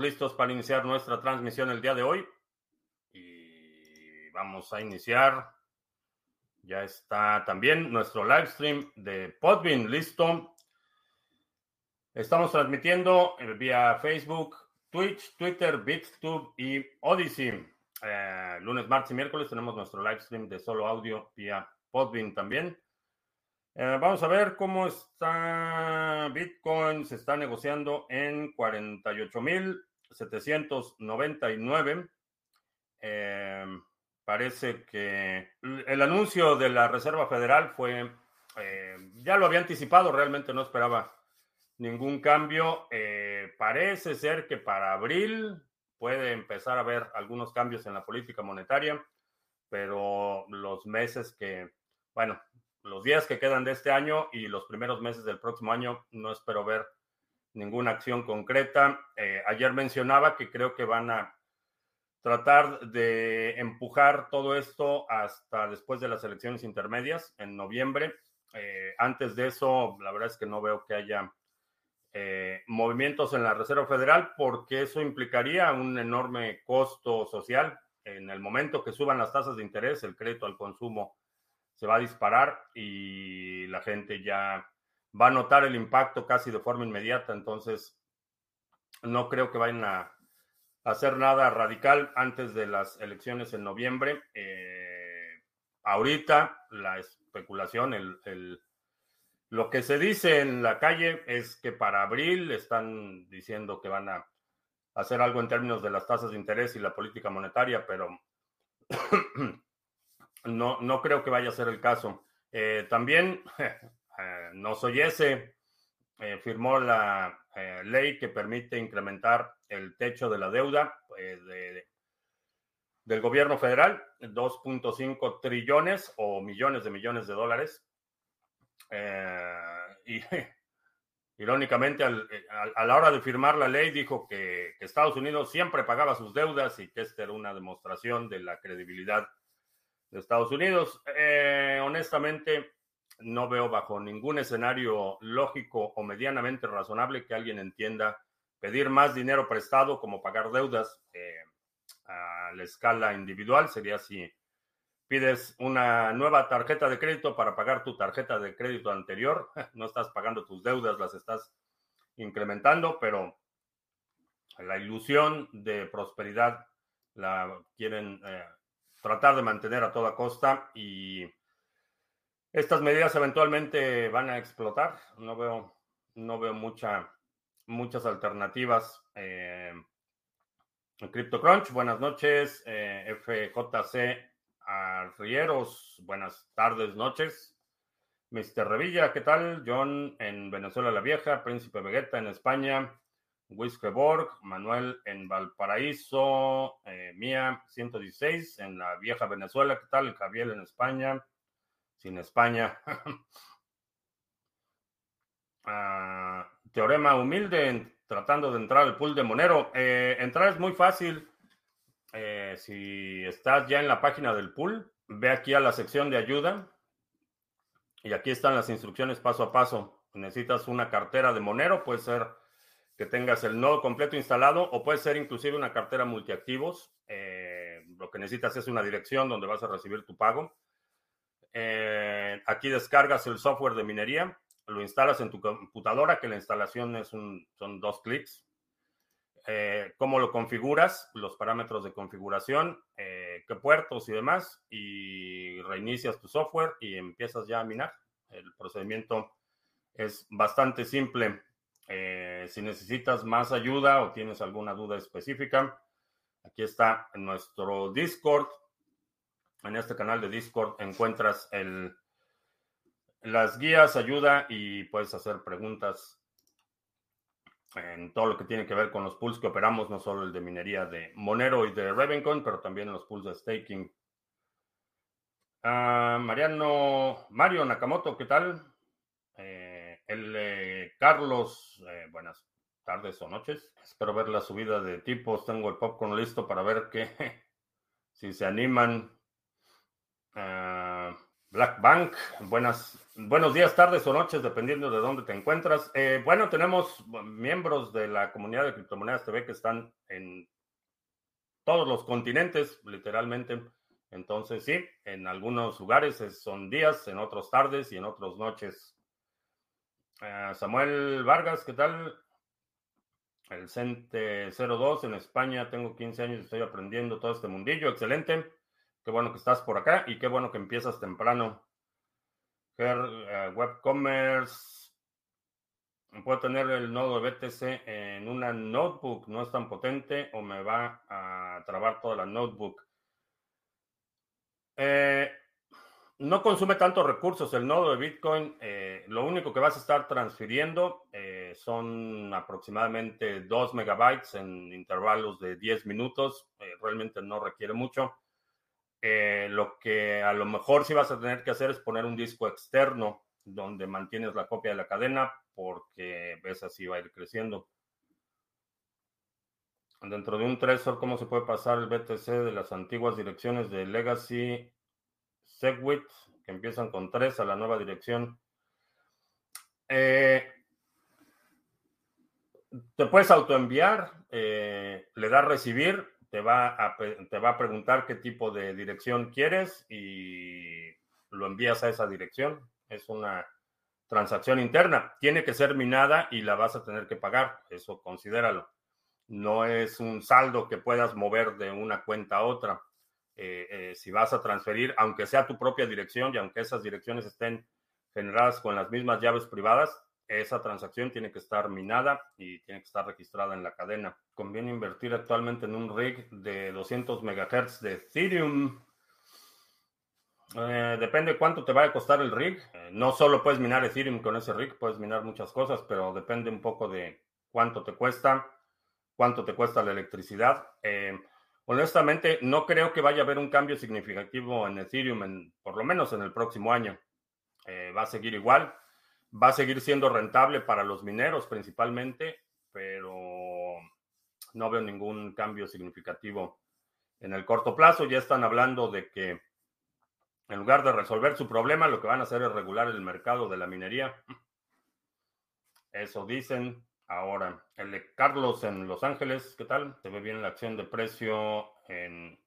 listos para iniciar nuestra transmisión el día de hoy. Y vamos a iniciar. Ya está también nuestro live stream de Podbean listo. Estamos transmitiendo eh, vía Facebook, Twitch, Twitter, BitTube y Odyssey. Eh, lunes, martes y miércoles tenemos nuestro live stream de solo audio vía Podbean también. Eh, vamos a ver cómo está Bitcoin. Se está negociando en 48.799. Eh, parece que el anuncio de la Reserva Federal fue, eh, ya lo había anticipado, realmente no esperaba ningún cambio. parece ser que para abril puede empezar a haber algunos cambios en la política monetaria, pero los meses que, bueno, los días que quedan de este año y los primeros meses del próximo año no espero ver ninguna acción concreta. Eh, ayer mencionaba que creo que van a tratar de empujar todo esto hasta después de las elecciones intermedias en noviembre. Eh, antes de eso, la verdad es que no veo que haya eh, movimientos en la Reserva Federal porque eso implicaría un enorme costo social. En el momento que suban las tasas de interés, el crédito al consumo se va a disparar y la gente ya va a notar el impacto casi de forma inmediata. Entonces, no creo que vayan a hacer nada radical antes de las elecciones en noviembre. Eh, ahorita la especulación, el, lo que se dice en la calle es que para abril están diciendo que van a hacer algo en términos de las tasas de interés y la política monetaria, pero no, no creo que vaya a ser el caso. Eh, también eh, nos oyese, eh, firmó la ley que permite incrementar el techo de la deuda del gobierno federal, 2.5 trillones o millones de millones de dólares. y irónicamente, a la hora de firmar la ley, dijo que, que Estados Unidos siempre pagaba sus deudas y que esta era una demostración de la credibilidad de Estados Unidos. Eh, honestamente, no veo bajo ningún escenario lógico o medianamente razonable que alguien entienda pedir más dinero prestado como pagar deudas eh, a la escala individual. Sería si pides una nueva tarjeta de crédito para pagar tu tarjeta de crédito anterior. No estás pagando tus deudas, las estás incrementando, pero la ilusión de prosperidad la quieren eh, tratar de mantener a toda costa y estas medidas eventualmente van a explotar. No veo, no veo mucha, muchas alternativas. Eh, CryptoCrunch, buenas noches. Eh, FJC Arrieros, buenas tardes, noches. Mr. Revilla, ¿qué tal? John en Venezuela la Vieja, Príncipe Vegeta en España. Wiskeborg, Manuel en Valparaíso, eh, Mía 116 en la vieja Venezuela, ¿qué tal? Javier en España, sin España. Ah, teorema humilde, tratando de entrar al pool de Monero. Eh, entrar es muy fácil. Eh, si estás ya en la página del pool, ve aquí a la sección de ayuda y aquí están las instrucciones paso a paso. Necesitas una cartera de Monero, puede ser que tengas el nodo completo instalado o puede ser inclusive una cartera multiactivos. Eh, lo que necesitas es una dirección donde vas a recibir tu pago. Eh, aquí descargas el software de minería, lo instalas en tu computadora, que la instalación es un, son dos clics. Eh, cómo lo configuras, los parámetros de configuración, qué puertos y demás, y reinicias tu software y empiezas ya a minar. El procedimiento es bastante simple. Eh, si necesitas más ayuda o tienes alguna duda específica, aquí está en nuestro Discord. En este canal de Discord encuentras el, las guías, ayuda y puedes hacer preguntas en todo lo que tiene que ver con los pools que operamos, no solo el de minería de Monero y de Ravencoin, pero también los pools de staking. Ah, Mariano, Mario Nakamoto, ¿qué tal? Eh, el Carlos, eh, buenas tardes o noches. Espero ver la subida de tipos. Tengo el popcorn listo para ver qué, si se animan. Ah, Black Bank, buenas Buenos días, tardes o noches, dependiendo de dónde te encuentras. Eh, bueno, tenemos miembros de la comunidad de criptomonedas TV que están en todos los continentes, literalmente. Entonces, sí, en algunos lugares son días, en otros tardes y en otros noches. Eh, Samuel Vargas, ¿qué tal? El CENTE 02 en España, tengo 15 años y estoy aprendiendo todo este mundillo. Excelente. Qué bueno que estás por acá y qué bueno que empiezas temprano. Eh, WebCommerce. Puedo tener el nodo de BTC en una notebook, no es tan potente o me va a trabar toda la notebook. Eh, no consume tantos recursos el nodo de Bitcoin. Eh, lo único que vas a estar transfiriendo son aproximadamente 2 megabytes en intervalos de 10 minutos. realmente no requiere mucho. Eh, lo que a lo mejor sí vas a tener que hacer es poner un disco externo donde mantienes la copia de la cadena porque ves así va a ir creciendo. Dentro de un Trezor, ¿cómo se puede pasar el BTC de las antiguas direcciones de Legacy Segwit, que empiezan con 3 a la nueva dirección? Eh, te puedes autoenviar, eh, le das recibir te va, a, te va a preguntar qué tipo de dirección quieres y lo envías a esa dirección. Es una transacción interna. Tiene que ser minada y la vas a tener que pagar. Eso considéralo. No es un saldo que puedas mover de una cuenta a otra. Eh, eh, si vas a transferir, aunque sea tu propia dirección y aunque esas direcciones estén generadas con las mismas llaves privadas, esa transacción tiene que estar minada y tiene que estar registrada en la cadena. Conviene invertir actualmente en un rig de 200 MHz de Ethereum. Eh, depende cuánto te va a costar el rig. Eh, no solo puedes minar Ethereum con ese rig, puedes minar muchas cosas, pero depende un poco de cuánto te cuesta, cuánto te cuesta la electricidad. Eh, honestamente, no creo que vaya a haber un cambio significativo en Ethereum, por lo menos en el próximo año. va a seguir igual va a seguir siendo rentable para los mineros principalmente, pero no veo ningún cambio significativo en el corto plazo. Ya están hablando de que en lugar de resolver su problema, lo que van a hacer es regular el mercado de la minería. Eso dicen. Ahora, el de Carlos en Los Ángeles, ¿qué tal? Se ve bien la acción de precio en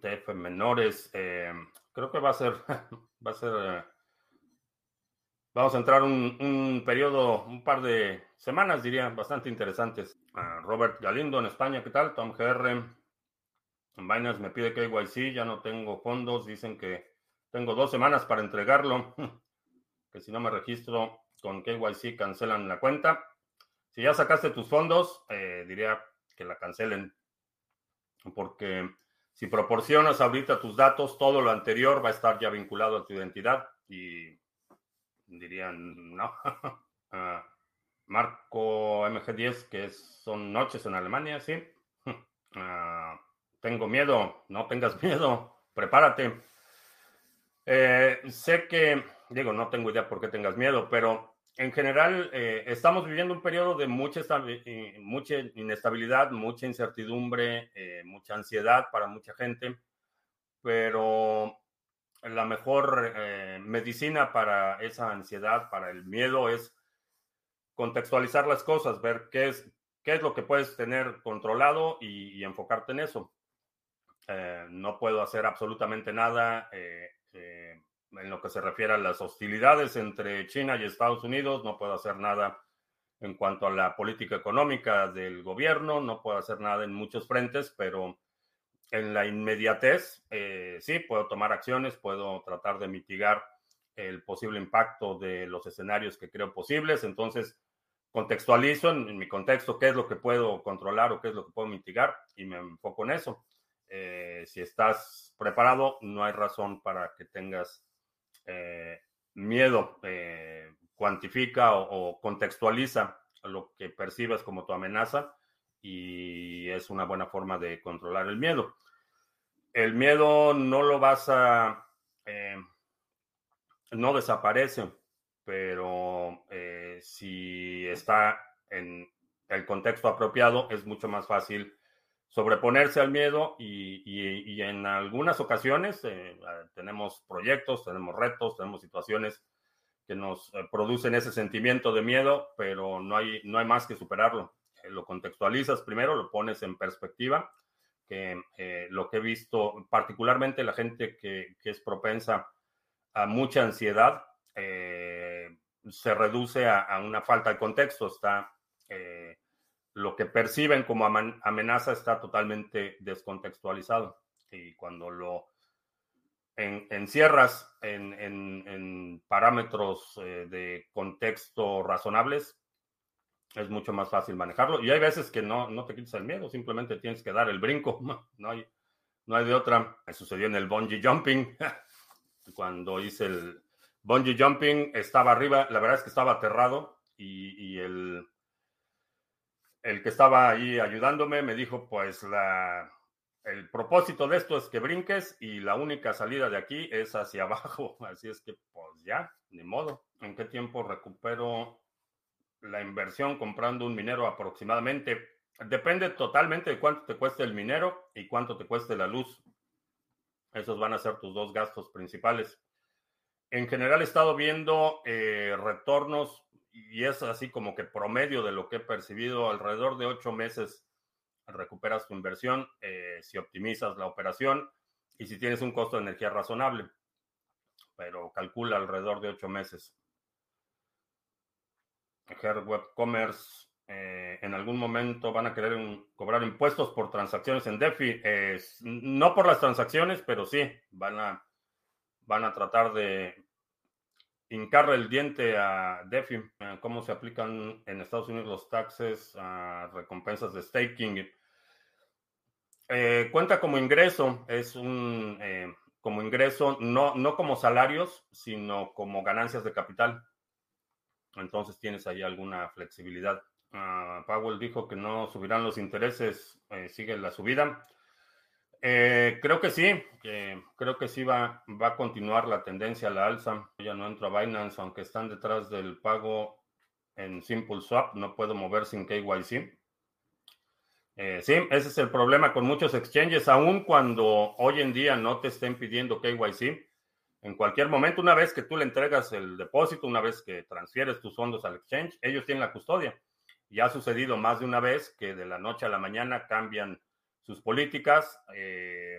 TF menores. Eh, creo que va a ser, va a ser eh, Vamos a entrar un, periodo, un par de semanas, diría, bastante interesantes. Robert Galindo en España, ¿qué tal? Tom GR. Binance me pide KYC, ya no tengo fondos, dicen que tengo dos semanas para entregarlo, que si no me registro con KYC cancelan la cuenta. Si ya sacaste tus fondos, eh, diría que la cancelen, porque si proporcionas ahorita tus datos, todo lo anterior va a estar ya vinculado a tu identidad y dirían, no. Ah, Marco MG10, que son noches en Alemania, sí. Ah, tengo miedo, no tengas miedo, prepárate. Eh, sé que, digo, no tengo idea por qué tengas miedo, pero en general eh, estamos viviendo un periodo de mucha, mucha inestabilidad, mucha incertidumbre, eh, mucha ansiedad para mucha gente, pero la mejor eh, medicina para esa ansiedad, para el miedo, es contextualizar las cosas, ver qué es, qué es lo que puedes tener controlado y, enfocarte en eso. Eh, no puedo hacer absolutamente nada eh, en lo que se refiere a las hostilidades entre China y Estados Unidos, no puedo hacer nada en cuanto a la política económica del gobierno, no puedo hacer nada en muchos frentes, pero en la inmediatez, eh, sí, puedo tomar acciones, puedo tratar de mitigar el posible impacto de los escenarios que creo posibles. Entonces, contextualizo en, mi contexto qué es lo que puedo controlar o qué es lo que puedo mitigar y me enfoco en eso. Eh, si estás preparado, no hay razón para que tengas eh, miedo. cuantifica o contextualiza lo que percibes como tu amenaza y es una buena forma de controlar el miedo. El miedo no lo vas a... Eh, no desaparece, pero eh, si está en el contexto apropiado es mucho más fácil sobreponerse al miedo y, en algunas ocasiones eh, tenemos proyectos, tenemos retos, tenemos situaciones que nos eh, producen ese sentimiento de miedo, pero no hay, no hay más que superarlo. Eh, lo contextualizas primero, lo pones en perspectiva, que lo que he visto, particularmente la gente que, es propensa a mucha ansiedad, se reduce a, a, una falta de contexto, está lo que perciben como amenaza está totalmente descontextualizado. Y cuando lo encierras en, parámetros eh, de contexto razonables, es mucho más fácil manejarlo. Y hay veces que no, no te quitas el miedo, simplemente tienes que dar el brinco. No hay, no hay de otra. Me sucedió en el bungee jumping. Cuando hice el bungee jumping, estaba arriba. La verdad es que estaba aterrado y el el que estaba ahí ayudándome me dijo, pues el propósito de esto es que brinques y la única salida de aquí es hacia abajo. Así es que, pues ya, ni modo. ¿En qué tiempo recupero la inversión comprando un minero aproximadamente? Depende totalmente de cuánto te cueste el minero y cuánto te cueste la luz. Esos van a ser tus dos gastos principales. En general he estado viendo eh, retornos y es así como que promedio de lo que he percibido, alrededor de ocho meses recuperas tu inversión eh, si optimizas la operación y si tienes un costo de energía razonable, pero calcula alrededor de ocho meses. Her Web Commerce eh, en algún momento van a querer cobrar impuestos por transacciones en DeFi. no por las transacciones, pero sí, van a, van a tratar de hincarle el diente a DeFi, eh, cómo se aplican en Estados Unidos los taxes a recompensas de staking. Eh, cuenta como ingreso, es un eh, como ingreso, no, no como salarios, sino como ganancias de capital. Entonces tienes ahí alguna flexibilidad. Ah, Powell dijo que no subirán los intereses, sigue la subida. Eh, creo que sí, creo que sí va, a continuar la tendencia a la alza. Ya no entro a Binance, aunque están detrás del pago en Simple Swap, no puedo mover sin KYC. Eh, sí, ese es el problema con muchos exchanges, aun cuando hoy en día no te estén pidiendo KYC. En cualquier momento, una vez que tú le entregas el depósito, una vez que transfieres tus fondos al exchange, ellos tienen la custodia. Ya ha sucedido más de una vez que de la noche a la mañana cambian sus políticas, eh,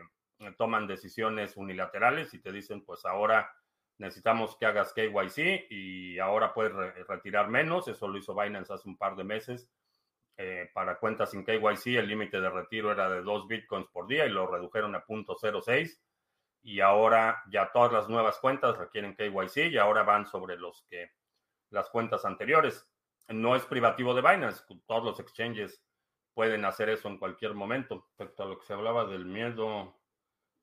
toman decisiones unilaterales y te dicen, pues ahora necesitamos que hagas KYC y ahora puedes retirar menos. Eso lo hizo Binance hace un par de meses. Eh, para cuentas sin KYC, el límite de retiro era de 2 bitcoins por día y lo redujeron a 0.06. Y ahora ya todas las nuevas cuentas requieren KYC y ahora van sobre los que las cuentas anteriores. No es privativo de Binance. Todos los exchanges pueden hacer eso en cualquier momento. Respecto a lo que se hablaba del miedo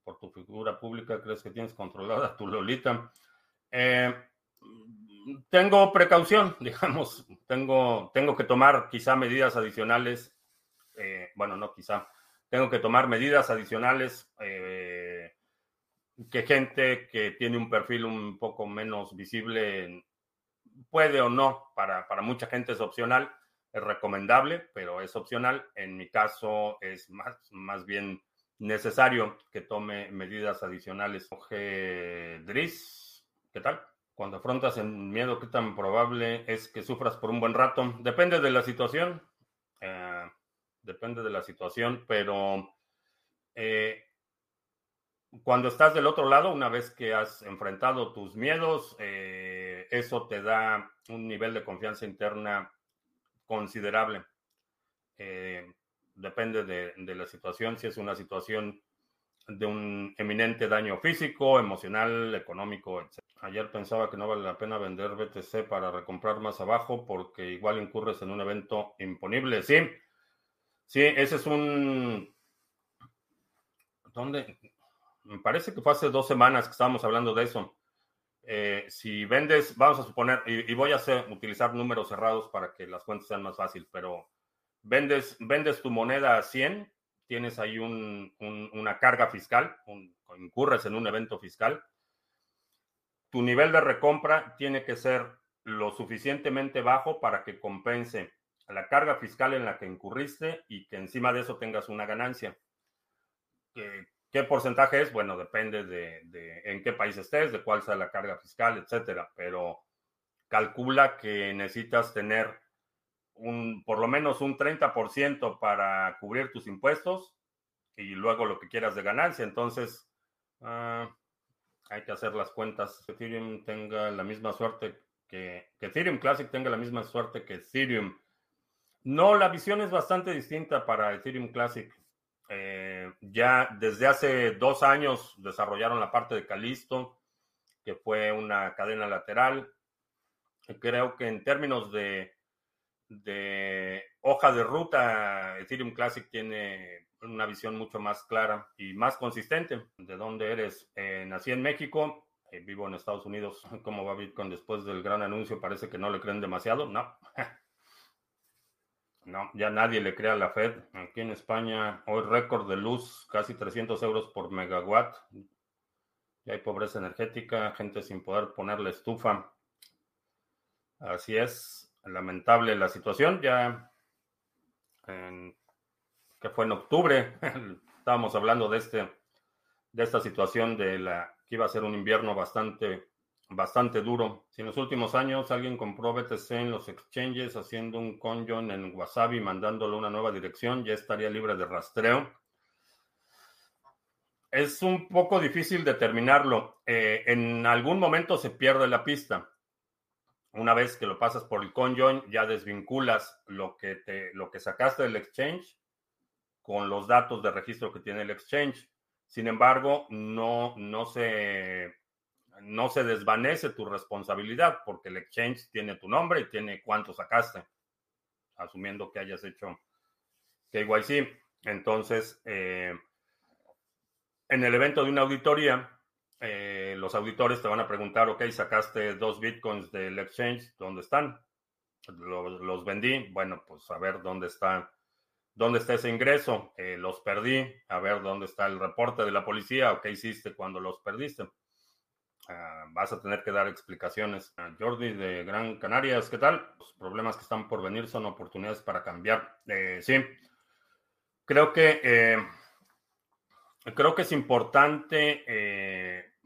por tu figura pública, ¿crees que tienes controlada tu Lolita? Eh, tengo precaución, digamos, tengo, tengo que tomar quizá medidas adicionales, eh, bueno, no quizá, tengo que tomar medidas adicionales eh, que gente que tiene un perfil un poco menos visible puede o no, para, para mucha gente es opcional es recomendable, pero es opcional. En mi caso es más, más bien necesario que tome medidas adicionales. Oje Driss, ¿qué tal? Cuando afrontas el miedo, ¿qué tan probable es que sufras por un buen rato? Depende de la situación. Eh, depende de la situación, pero eh, cuando estás del otro lado, una vez que has enfrentado tus miedos, eh, eso te da un nivel de confianza interna considerable. Eh, depende de, la situación, si es una situación de un eminente daño físico, emocional, económico, etc. Ayer pensaba que no vale la pena vender BTC para recomprar más abajo porque igual incurres en un evento imponible. Sí, sí, ese es un... ¿Dónde? Me parece que fue hace dos semanas que estábamos hablando de eso. Eh, si vendes, vamos a suponer, y, voy a hacer, utilizar números cerrados para que las cuentas sean más fáciles, pero vendes, vendes tu moneda a 100, tienes ahí una carga fiscal, incurres en un evento fiscal, tu nivel de recompra tiene que ser lo suficientemente bajo para que compense la carga fiscal en la que incurriste y que encima de eso tengas una ganancia. ¿Qué, porcentaje es? Bueno, depende de, de, en qué país estés, de cuál sea la carga fiscal, etcétera, pero calcula que necesitas tener un, por lo menos un 30% para cubrir tus impuestos y luego lo que quieras de ganancia. Entonces, uh, hay que hacer las cuentas. Que Ethereum tenga la misma suerte que, que Ethereum Classic tenga la misma suerte que Ethereum. No, la visión es bastante distinta para Ethereum Classic. Eh, ya desde hace dos años desarrollaron la parte de Calisto, que fue una cadena lateral. Creo que en términos de, de hoja de ruta, Ethereum Classic tiene una visión mucho más clara y más consistente. ¿De dónde eres? Eh, nací en México, eh, vivo en Estados Unidos. ¿Cómo va Bitcoin después del gran anuncio? Parece que no le creen demasiado. No. no, ya nadie le cree a la Fed. Aquí en España, hoy récord de luz, casi 300 euros por megawatt. Ya hay pobreza energética, gente sin poder poner la estufa. Así es, lamentable la situación. Ya en que fue en octubre, estábamos hablando de, este, de esta situación de la que iba a ser un invierno bastante, bastante duro. Si en los últimos años alguien compró BTC en los exchanges haciendo un conjon en Wasabi, mandándole una nueva dirección, ya estaría libre de rastreo. Es un poco difícil determinarlo. Eh, en algún momento se pierde la pista. Una vez que lo pasas por el conjoin, ya desvinculas lo que, lo que sacaste del exchange con los datos de registro que tiene el exchange. Sin embargo, no, no, se, no se desvanece tu responsabilidad porque el exchange tiene tu nombre y tiene cuánto sacaste, asumiendo que hayas hecho KYC. Entonces, eh, en el evento de una auditoría, eh, los auditores te van a preguntar, ok, sacaste dos bitcoins del exchange, ¿dónde están? Los, los vendí, bueno, pues a ver dónde está ¿Dónde está ese ingreso? Eh, los perdí. A ver dónde está el reporte de la policía o qué hiciste cuando los perdiste. Vas a tener que dar explicaciones. Ah, Jordi de Gran Canarias, ¿qué tal? Los problemas que están por venir son oportunidades para cambiar. Eh, sí, creo que eh, creo que es importante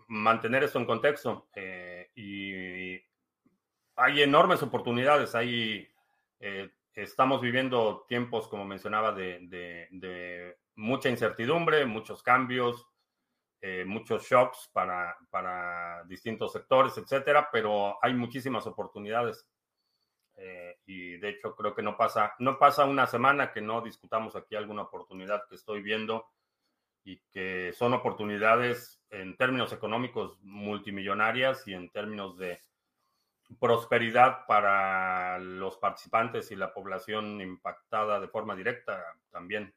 mantener esto en contexto y hay enormes oportunidades. Hay estamos viviendo tiempos, como mencionaba, de, mucha incertidumbre, muchos cambios, eh, muchos shocks para, para, distintos sectores, etcétera, pero hay muchísimas oportunidades. Eh, y de hecho, creo que no pasa, no pasa una semana que no discutamos aquí alguna oportunidad que estoy viendo y que son oportunidades en términos económicos multimillonarias y en términos de prosperidad para los participantes y la población impactada de forma directa, también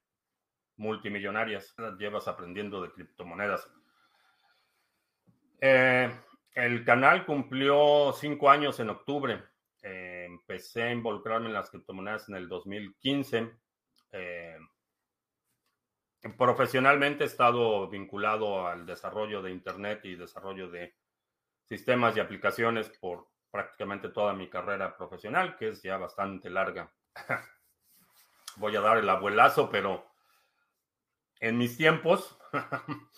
multimillonarias. Llevas aprendiendo de criptomonedas. Eh, el canal cumplió cinco años en octubre. Eh, empecé a involucrarme en las criptomonedas en el 2015. Eh, profesionalmente he estado vinculado al desarrollo de Internet y desarrollo de sistemas y aplicaciones por prácticamente toda mi carrera profesional, que es ya bastante larga. Voy a dar el abuelazo, pero en mis tiempos,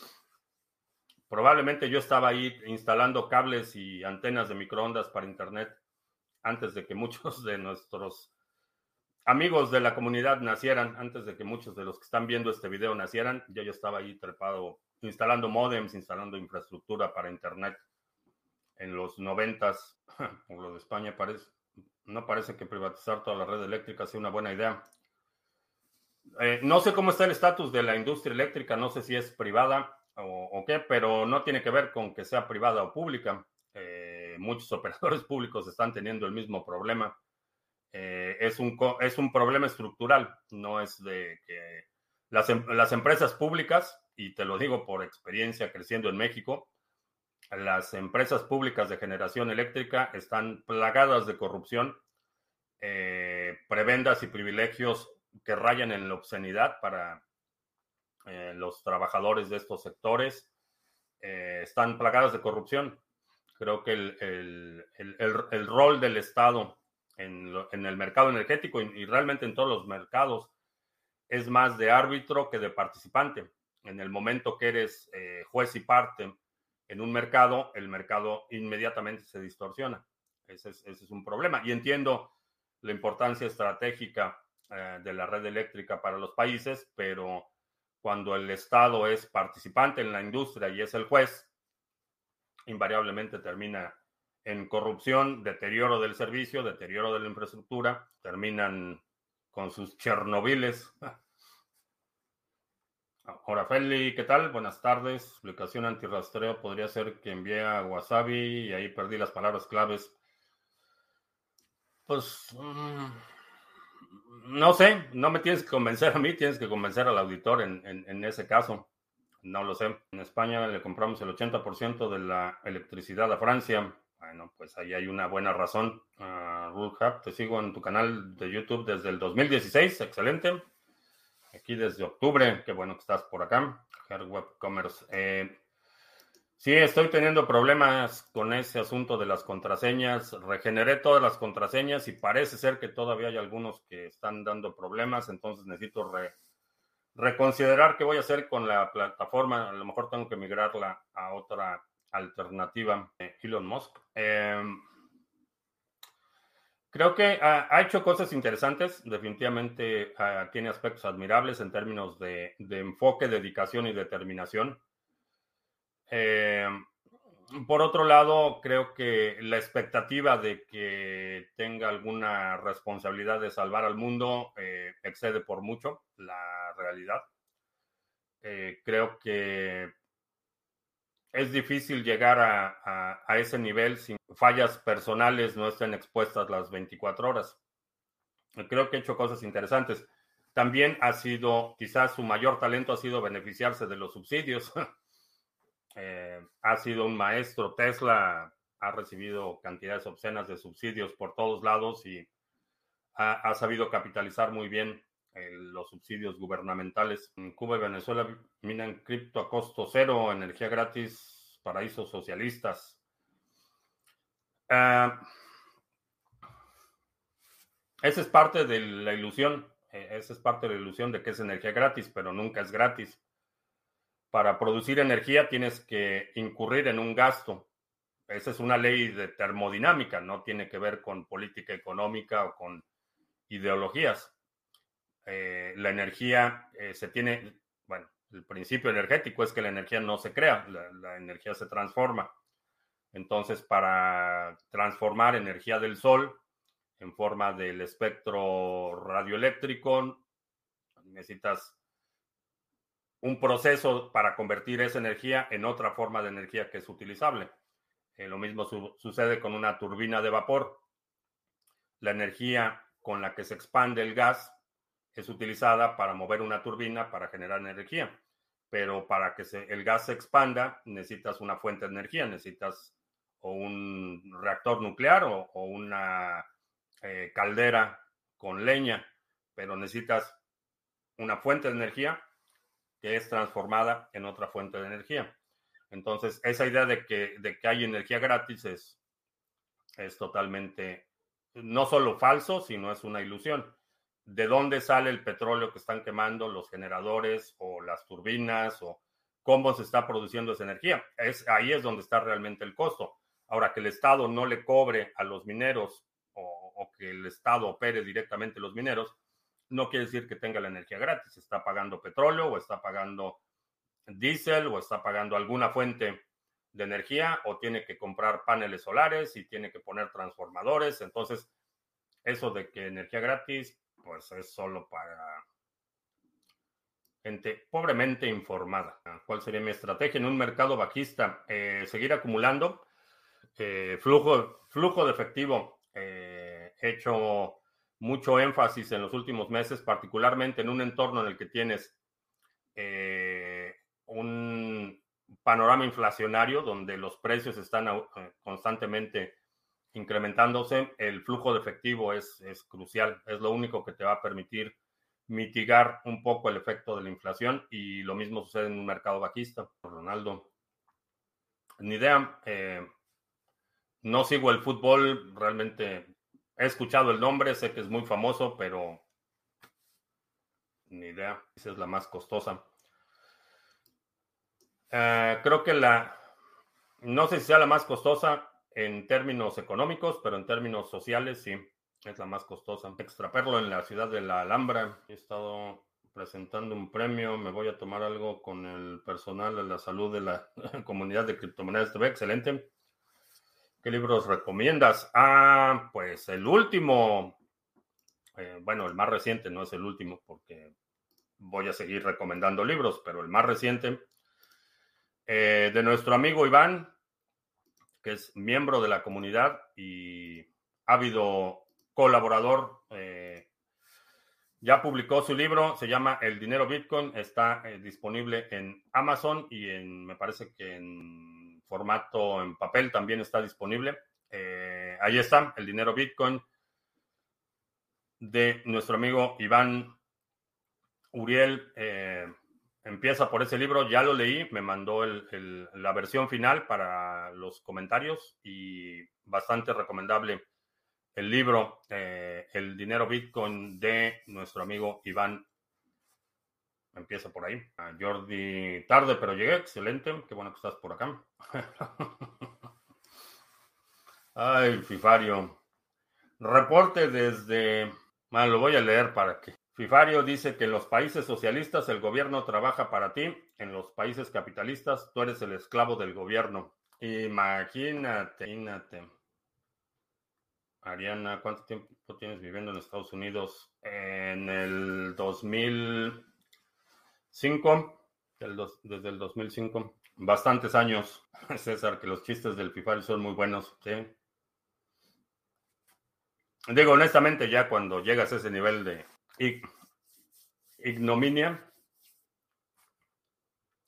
probablemente yo estaba ahí instalando cables y antenas de microondas para Internet antes de que muchos de nuestros amigos de la comunidad nacieran, antes de que muchos de los que están viendo este video nacieran, yo ya estaba ahí trepado, instalando modems, instalando infraestructura para Internet en los noventas, por lo de España, parece, no parece que privatizar toda la red eléctrica sea una buena idea. Eh, no sé cómo está el estatus de la industria eléctrica, no sé si es privada o, qué, pero no tiene que ver con que sea privada o pública. Eh, muchos operadores públicos están teniendo el mismo problema. Eh, es, un, es un problema estructural, no es de que las, em, las empresas públicas, y te lo digo por experiencia creciendo en México, las empresas públicas de generación eléctrica están plagadas de corrupción, prebendas y privilegios que rayan en la obscenidad para eh, los trabajadores de estos sectores. Eh, están plagadas de corrupción. Creo que el, rol del Estado en, el mercado energético y, realmente en todos los mercados es más de árbitro que de participante. En el momento que eres eh, juez y parte en un mercado, el mercado inmediatamente se distorsiona. Ese es, un problema. Y entiendo la importancia estratégica eh, de la red eléctrica para los países, pero cuando el Estado es participante en la industria y es el juez, invariablemente termina en corrupción, deterioro del servicio, deterioro de la infraestructura, terminan con sus Chernobyles. Ahora, Feli, ¿qué tal? Buenas tardes. Explicación antirrastreo podría ser que envíe a Wasabi y ahí perdí las palabras claves. Pues mm, no sé, no me tienes que convencer a mí, tienes que convencer al auditor en, en ese caso. No lo sé. En España le compramos el 80% de la electricidad a Francia. Bueno, pues ahí hay una buena razón. Uh, te sigo en tu canal de YouTube desde el 2016, excelente. Aquí desde octubre, qué bueno que estás por acá. Web Commerce. Eh, sí, estoy teniendo problemas con ese asunto de las contraseñas. Regeneré todas las contraseñas y parece ser que todavía hay algunos que están dando problemas, entonces necesito reconsiderar qué voy a hacer con la plataforma. A lo mejor tengo que migrarla a otra alternativa. Elon Musk. Em, creo que ha, hecho cosas interesantes, definitivamente ah, tiene aspectos admirables en términos de, enfoque, dedicación y determinación. Em, por otro lado, creo que la expectativa de que tenga alguna responsabilidad de salvar al mundo eh, excede por mucho la realidad. Eh, creo que es difícil llegar a, ese nivel si fallas personales no estén expuestas las 24 horas. Creo que ha hecho cosas interesantes. También ha sido, quizás su mayor talento ha sido beneficiarse de los subsidios. Eh, ha sido un maestro. Tesla ha recibido cantidades obscenas de subsidios por todos lados y ha, sabido capitalizar muy bien eh, los subsidios gubernamentales. En Cuba y Venezuela minan cripto a costo cero, energía gratis, paraísos socialistas. Uh, esa es parte de la ilusión. Eh, esa es parte de la ilusión de que es energía gratis, pero nunca es gratis. Para producir energía tienes que incurrir en un gasto. Esa es una ley de termodinámica, no tiene que ver con política económica o con ideologías. Eh, la energía eh, se tiene, bueno, el principio energético es que la energía no se crea, la, energía se transforma. Entonces, para transformar energía del sol en forma del espectro radioeléctrico, necesitas un proceso para convertir esa energía en otra forma de energía que es utilizable. Eh, lo mismo sucede con una turbina de vapor. La energía con la que se expande el gas es utilizada para mover una turbina para generar energía. Pero para que el gas se expanda, necesitas una fuente de energía, necesitas o un reactor nuclear o, una eh, caldera con leña, pero necesitas una fuente de energía que es transformada en otra fuente de energía. Entonces, esa idea de que, de que hay energía gratis es, es totalmente no solo falso, sino es una ilusión de dónde sale el petróleo que están quemando los generadores o las turbinas o cómo se está produciendo esa energía. Es, ahí es donde está realmente el costo. Ahora, que el Estado no le cobre a los mineros o, que el Estado opere directamente los mineros, no quiere decir que tenga la energía gratis. Está pagando petróleo o está pagando diésel o está pagando alguna fuente de energía o tiene que comprar paneles solares y tiene que poner transformadores. Entonces, eso de que energía gratis, pues es solo para gente pobremente informada. ¿Cuál sería mi estrategia en un mercado bajista? Eh, seguir acumulando eh, flujo, flujo de efectivo. Eh, he hecho mucho énfasis en los últimos meses, particularmente en un entorno en el que tienes un panorama inflacionario donde los precios están constantemente incrementándose, el flujo de efectivo es, es crucial, es lo único que te va a permitir mitigar un poco el efecto de la inflación y lo mismo sucede en un mercado bajista. Ronaldo, ni idea, eh, no sigo el fútbol, realmente he escuchado el nombre, sé que es muy famoso, pero ni idea. Esa es la más costosa. Eh, creo que la, no sé si sea la más costosa en términos económicos, pero en términos sociales sí, es la más costosa. Extraperlo en la ciudad de la Alhambra. He estado presentando un premio, me voy a tomar algo con el personal de la salud de la comunidad de criptomonedas excelente. ¿Qué libros recomiendas? Ah, pues el último, eh, bueno, el más reciente, no es el último porque voy a seguir recomendando libros, pero el más reciente eh, de nuestro amigo Iván, que es miembro de la comunidad y ávido colaborador. Eh, ya publicó su libro, se llama El dinero Bitcoin, está disponible en Amazon y en, me parece que en formato en papel también está disponible. ahí está, El dinero Bitcoin de nuestro amigo Iván Uriel empieza por ese libro, ya lo leí, me mandó la versión final para los comentarios y bastante recomendable el libro eh, El dinero Bitcoin de nuestro amigo Iván. Empieza por ahí. Jordi, tarde, pero llegué, excelente, qué bueno que estás por acá. Ay, Fifario. Reporte desde... Bueno, lo voy a leer para que Fifario dice que en los países socialistas el gobierno trabaja para ti, en los países capitalistas tú eres el esclavo del gobierno. Imagínate, imagínate. Ariana, ¿cuánto tiempo tienes viviendo en Estados Unidos? En el 2005, desde el 2005. Bastantes años, César, que los chistes del Fifario son muy buenos, ¿sí? Digo, honestamente, ya cuando llegas a ese nivel de ignominia.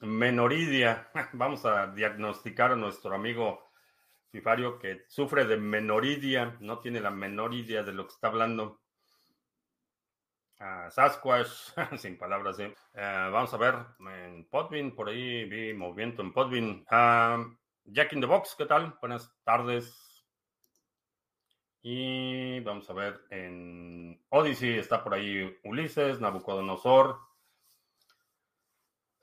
Menoridia. Vamos a diagnosticar a nuestro amigo Fifario que sufre de menoridia, no tiene la menor idea de lo que está hablando. Uh, Sasquatch, sin palabras. ¿eh? Uh, vamos a ver en Podbean, por ahí vi movimiento en Podbean. Uh, Jack in the Box, ¿qué tal? Buenas tardes. Y vamos a ver en Odyssey está por ahí Ulises, Nabucodonosor.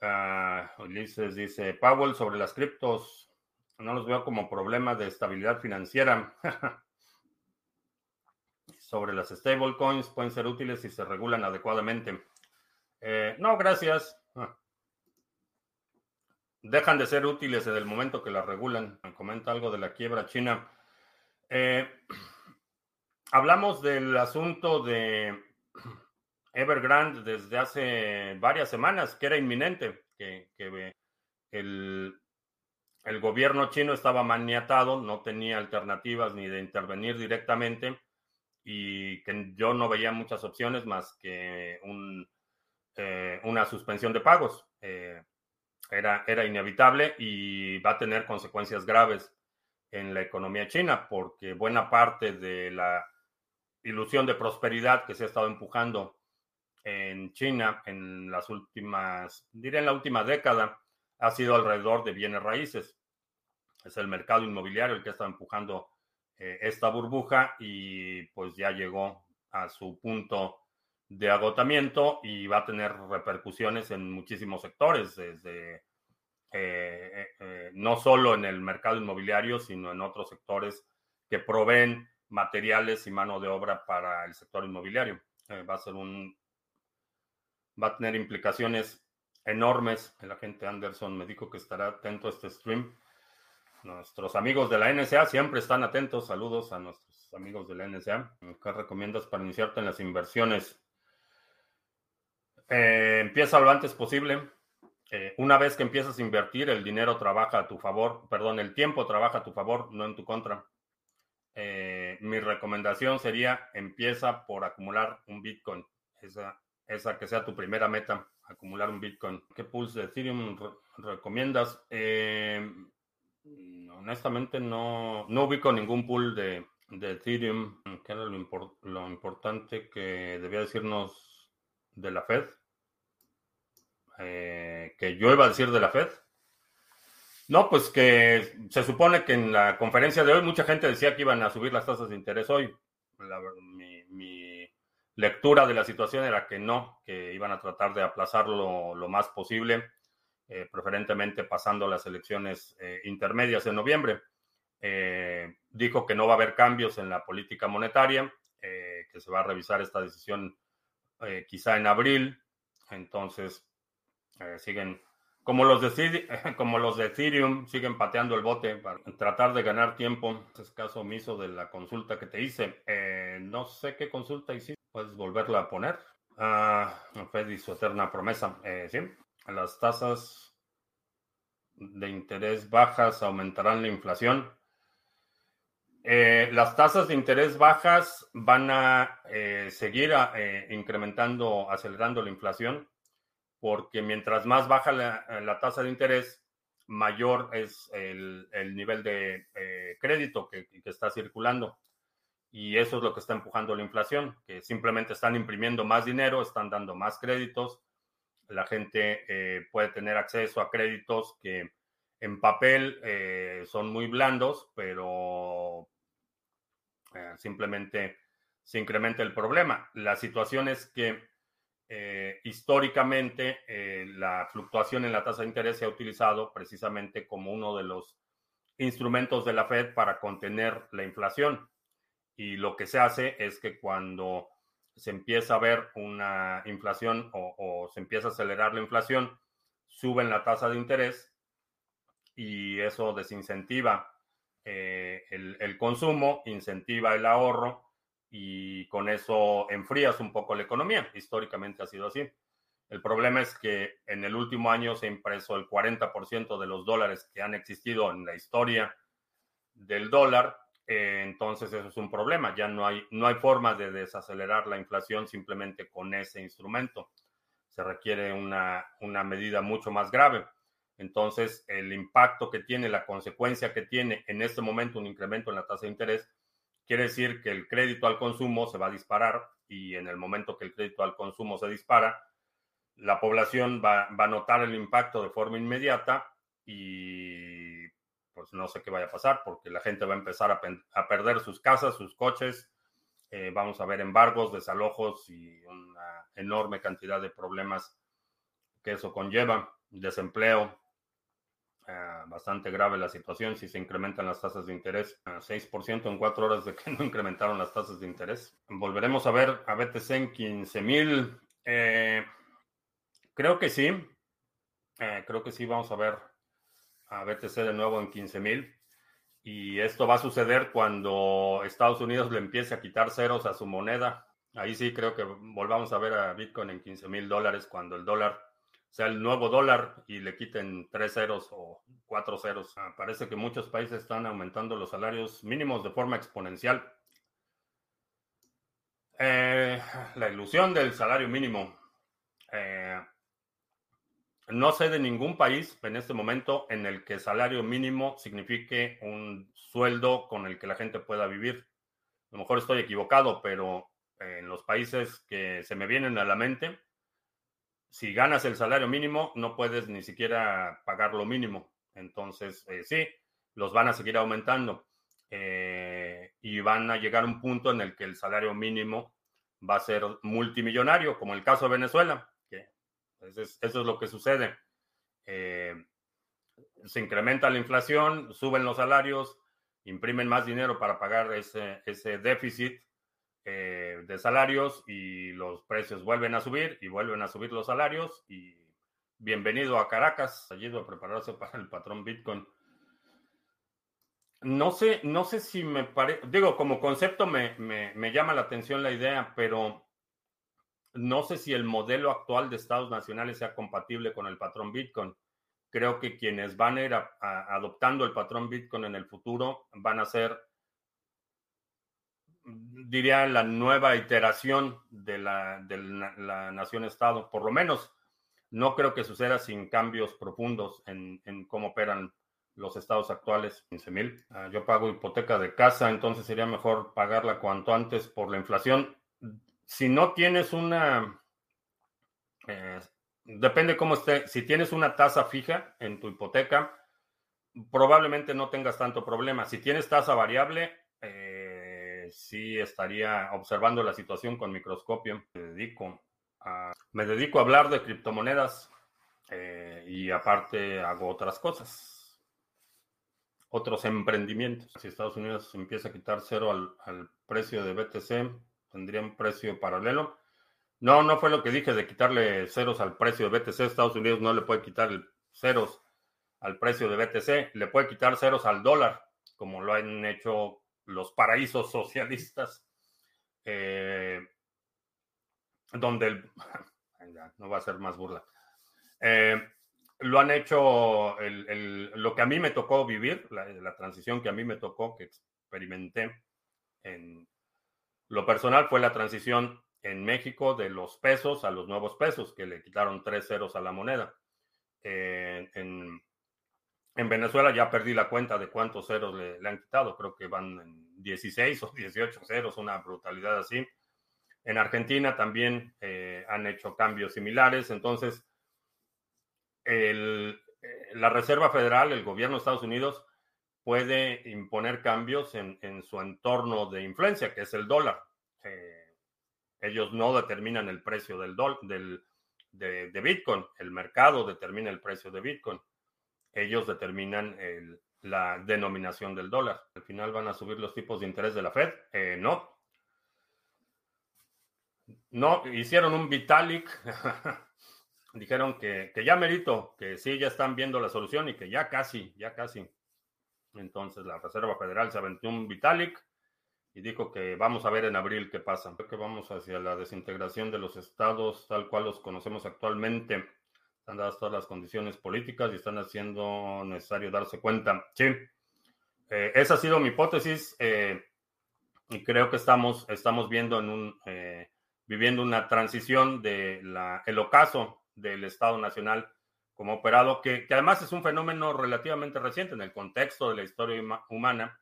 Ah, Ulises dice, Powell sobre las criptos, no los veo como problema de estabilidad financiera. sobre las stablecoins pueden ser útiles si se regulan adecuadamente. Eh, no, gracias. Ah. Dejan de ser útiles en el momento que las regulan. Comenta algo de la quiebra china. Eh, hablamos del asunto de Evergrande desde hace varias semanas, que era inminente, que, el, el, gobierno chino estaba maniatado, no tenía alternativas ni de intervenir directamente y que yo no veía muchas opciones más que un, eh, una suspensión de pagos. Eh, era, era inevitable y va a tener consecuencias graves en la economía china porque buena parte de la ilusión de prosperidad que se ha estado empujando en China en las últimas, diré en la última década, ha sido alrededor de bienes raíces. Es el mercado inmobiliario el que está empujando eh, esta burbuja y pues ya llegó a su punto de agotamiento y va a tener repercusiones en muchísimos sectores, desde eh, eh, no solo en el mercado inmobiliario, sino en otros sectores que proveen materiales y mano de obra para el sector inmobiliario. Va a ser un, va a tener implicaciones enormes. El agente Anderson me dijo que estará atento a este stream. Nuestros amigos de la NSA siempre están atentos. Saludos a nuestros amigos de la NSA. ¿Qué recomiendas para iniciarte en las inversiones? Eh, empieza lo antes posible. Eh, una vez que empiezas a invertir, el dinero trabaja a tu favor, perdón, el tiempo trabaja a tu favor, no en tu contra. Eh, mi recomendación sería empieza por acumular un Bitcoin. Esa, esa que sea tu primera meta, acumular un Bitcoin. ¿Qué pools de Ethereum recomiendas? Honestamente no, no ubico ningún pool de, de Ethereum. ¿Qué era lo, lo importante que debía decirnos de la Fed? Eh, que yo iba a decir de la Fed. No, pues que se supone que en la conferencia de hoy mucha gente decía que iban a subir las tasas de interés hoy. mi, lectura de la situación era que no, que iban a tratar de aplazarlo lo más posible, eh, preferentemente pasando las elecciones eh, intermedias en noviembre. dijo que no va a haber cambios en la política monetaria, que se va a revisar esta decisión quizá en abril. Entonces, siguen como los, de, como los de Ethereum siguen pateando el bote para tratar de ganar tiempo. Es caso omiso de la consulta que te hice. Eh, no sé qué consulta hiciste. ¿Puedes volverla a poner? Ah, Fed y su eterna promesa. Eh, sí. Las tasas de interés bajas aumentarán la inflación. Eh, las tasas de interés bajas van a seguir incrementando, acelerando la inflación porque mientras más baja la, tasa de interés, mayor es el, nivel de eh, crédito que, está circulando. Y eso es lo que está empujando la inflación, que simplemente están imprimiendo más dinero, están dando más créditos. La gente eh, puede tener acceso a créditos que en papel eh, son muy blandos, pero simplemente se incrementa el problema. La situación es que eh, históricamente eh, la fluctuación en la tasa de interés se ha utilizado precisamente como uno de los instrumentos de la Fed para contener la inflación. Y lo que se hace es que cuando se empieza a ver una inflación o, se empieza a acelerar la inflación, suben la tasa de interés y eso desincentiva eh, el consumo, incentiva el ahorro y con eso enfrías un poco la economía. Históricamente ha sido así. El problema es que en el último año se ha impreso el 40% de los dólares que han existido en la historia del dólar. Eh, entonces eso es un problema. Ya no hay, no hay forma de desacelerar la inflación simplemente con ese instrumento. Se requiere una, una medida mucho más grave. Entonces el impacto que tiene, la consecuencia que tiene en este momento un incremento en la tasa de interés quiere decir que el crédito al consumo se va a disparar y en el momento que el crédito al consumo se dispara, la población va, a notar el impacto de forma inmediata y pues no sé qué vaya a pasar porque la gente va a empezar a, perder sus casas, sus coches, eh, vamos a ver embargos, desalojos y una enorme cantidad de problemas que eso conlleva, desempleo, Ah, bastante grave la situación si se incrementan las tasas de interés. 6% en cuatro horas de que no incrementaron las tasas de interés. Volveremos a ver a BTC en 15 mil. Eh, creo que sí. Eh, creo que sí vamos a ver a BTC de nuevo en 15 mil. Y esto va a suceder cuando Estados Unidos le empiece a quitar ceros a su moneda. Ahí sí creo que volvamos a ver a Bitcoin en 15 mil dólares cuando el dólar sea el nuevo dólar y le quiten tres ceros o cuatro ceros. Ah, parece que muchos países están aumentando los salarios mínimos de forma exponencial. Eh, la ilusión del salario mínimo. Eh, no sé de ningún país en este momento en el que salario mínimo signifique un sueldo con el que la gente pueda vivir. A lo mejor estoy equivocado, pero en los países que se me vienen a la mente, si ganas el salario mínimo, no puedes ni siquiera pagar lo mínimo. Entonces, eh, sí, los van a seguir aumentando eh, y van a llegar a un punto en el que el salario mínimo va a ser multimillonario, como el caso de Venezuela. Eso, es, lo que sucede. Eh, se incrementa la inflación, suben los salarios, imprimen más dinero para pagar ese, ese déficit eh, de salarios y los precios vuelven a subir y vuelven a subir los salarios y bienvenido a Caracas, allí a prepararse para el patrón Bitcoin. No sé, no sé si me parece, digo, como concepto me, me, llama la atención la idea, pero no sé si el modelo actual de estados nacionales sea compatible con el patrón Bitcoin. Creo que quienes van a ir adoptando el patrón Bitcoin en el futuro van a ser diría, la nueva iteración de la, nación-estado. Por lo menos, no creo que suceda sin cambios profundos en, cómo operan los estados actuales. 15 mil. Ah, yo pago hipoteca de casa, entonces sería mejor pagarla cuanto antes por la inflación. Si no tienes una... Eh, depende cómo esté. Si tienes una tasa fija en tu hipoteca, probablemente no tengas tanto problema. Si tienes tasa variable, eh, sí estaría observando la situación con microscopio. Me dedico a, me dedico a hablar de criptomonedas y aparte hago otras cosas, otros emprendimientos. Si Estados Unidos empieza a quitar cero al precio de BTC, tendría un precio paralelo. No, no fue lo que dije de quitarle ceros al precio de BTC. Estados Unidos no le puede quitar ceros al precio de BTC, le puede quitar ceros al dólar, como lo han hecho los paraísos socialistas, eh, donde el, no va a ser más burla. Eh, lo han hecho lo que a mí me tocó vivir, la, la, transición que a mí me tocó, que experimenté en lo personal, fue la transición en México de los pesos a los nuevos pesos, que le quitaron tres ceros a la moneda. en, en, Venezuela ya perdí la cuenta de cuántos ceros le, han quitado, creo que van en 16 o 18 ceros, una brutalidad así. En Argentina también eh, han hecho cambios similares, entonces eh, la Reserva Federal, el gobierno de Estados Unidos, puede imponer cambios en, en su entorno de influencia, que es el dólar. Eh, ellos no determinan el precio del, del de, Bitcoin, el mercado determina el precio de Bitcoin. Ellos determinan la denominación del dólar. Al final van a subir los tipos de interés de la Fed. Eh, no. No, hicieron un Vitalik. Dijeron que, que ya merito, que sí, ya están viendo la solución y que ya casi, ya casi. Entonces la Reserva Federal se aventó un Vitalik y dijo que vamos a ver en abril qué pasa. Creo que vamos hacia la desintegración de los estados tal cual los conocemos actualmente. Están dadas todas las condiciones políticas y están haciendo necesario darse cuenta. Sí, eh, esa ha sido mi hipótesis eh, y creo que estamos, estamos viendo en un, eh, viviendo una transición del el ocaso del Estado Nacional como operado, que, que además es un fenómeno relativamente reciente en el contexto de la historia humana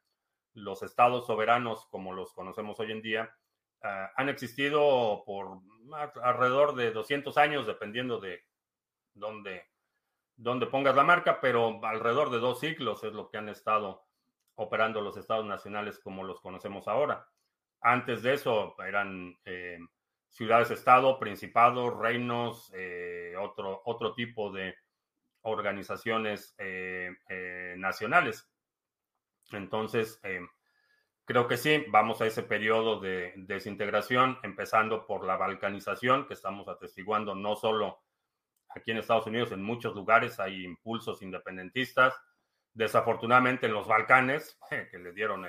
los estados soberanos como los conocemos hoy en día ah, han existido por alrededor de 200 años, dependiendo de dónde, dónde pongas la marca, pero alrededor de dos siglos es lo que han estado operando los estados nacionales como los conocemos ahora. Antes de eso eran eh, ciudades-estado, principados, reinos, eh, otro, otro tipo de organizaciones eh, nacionales. Entonces, eh, creo que sí, vamos a ese periodo de desintegración, empezando por la balcanización que estamos atestiguando no solo aquí en Estados Unidos, en muchos lugares hay impulsos independentistas. Desafortunadamente en los Balcanes, que le dieron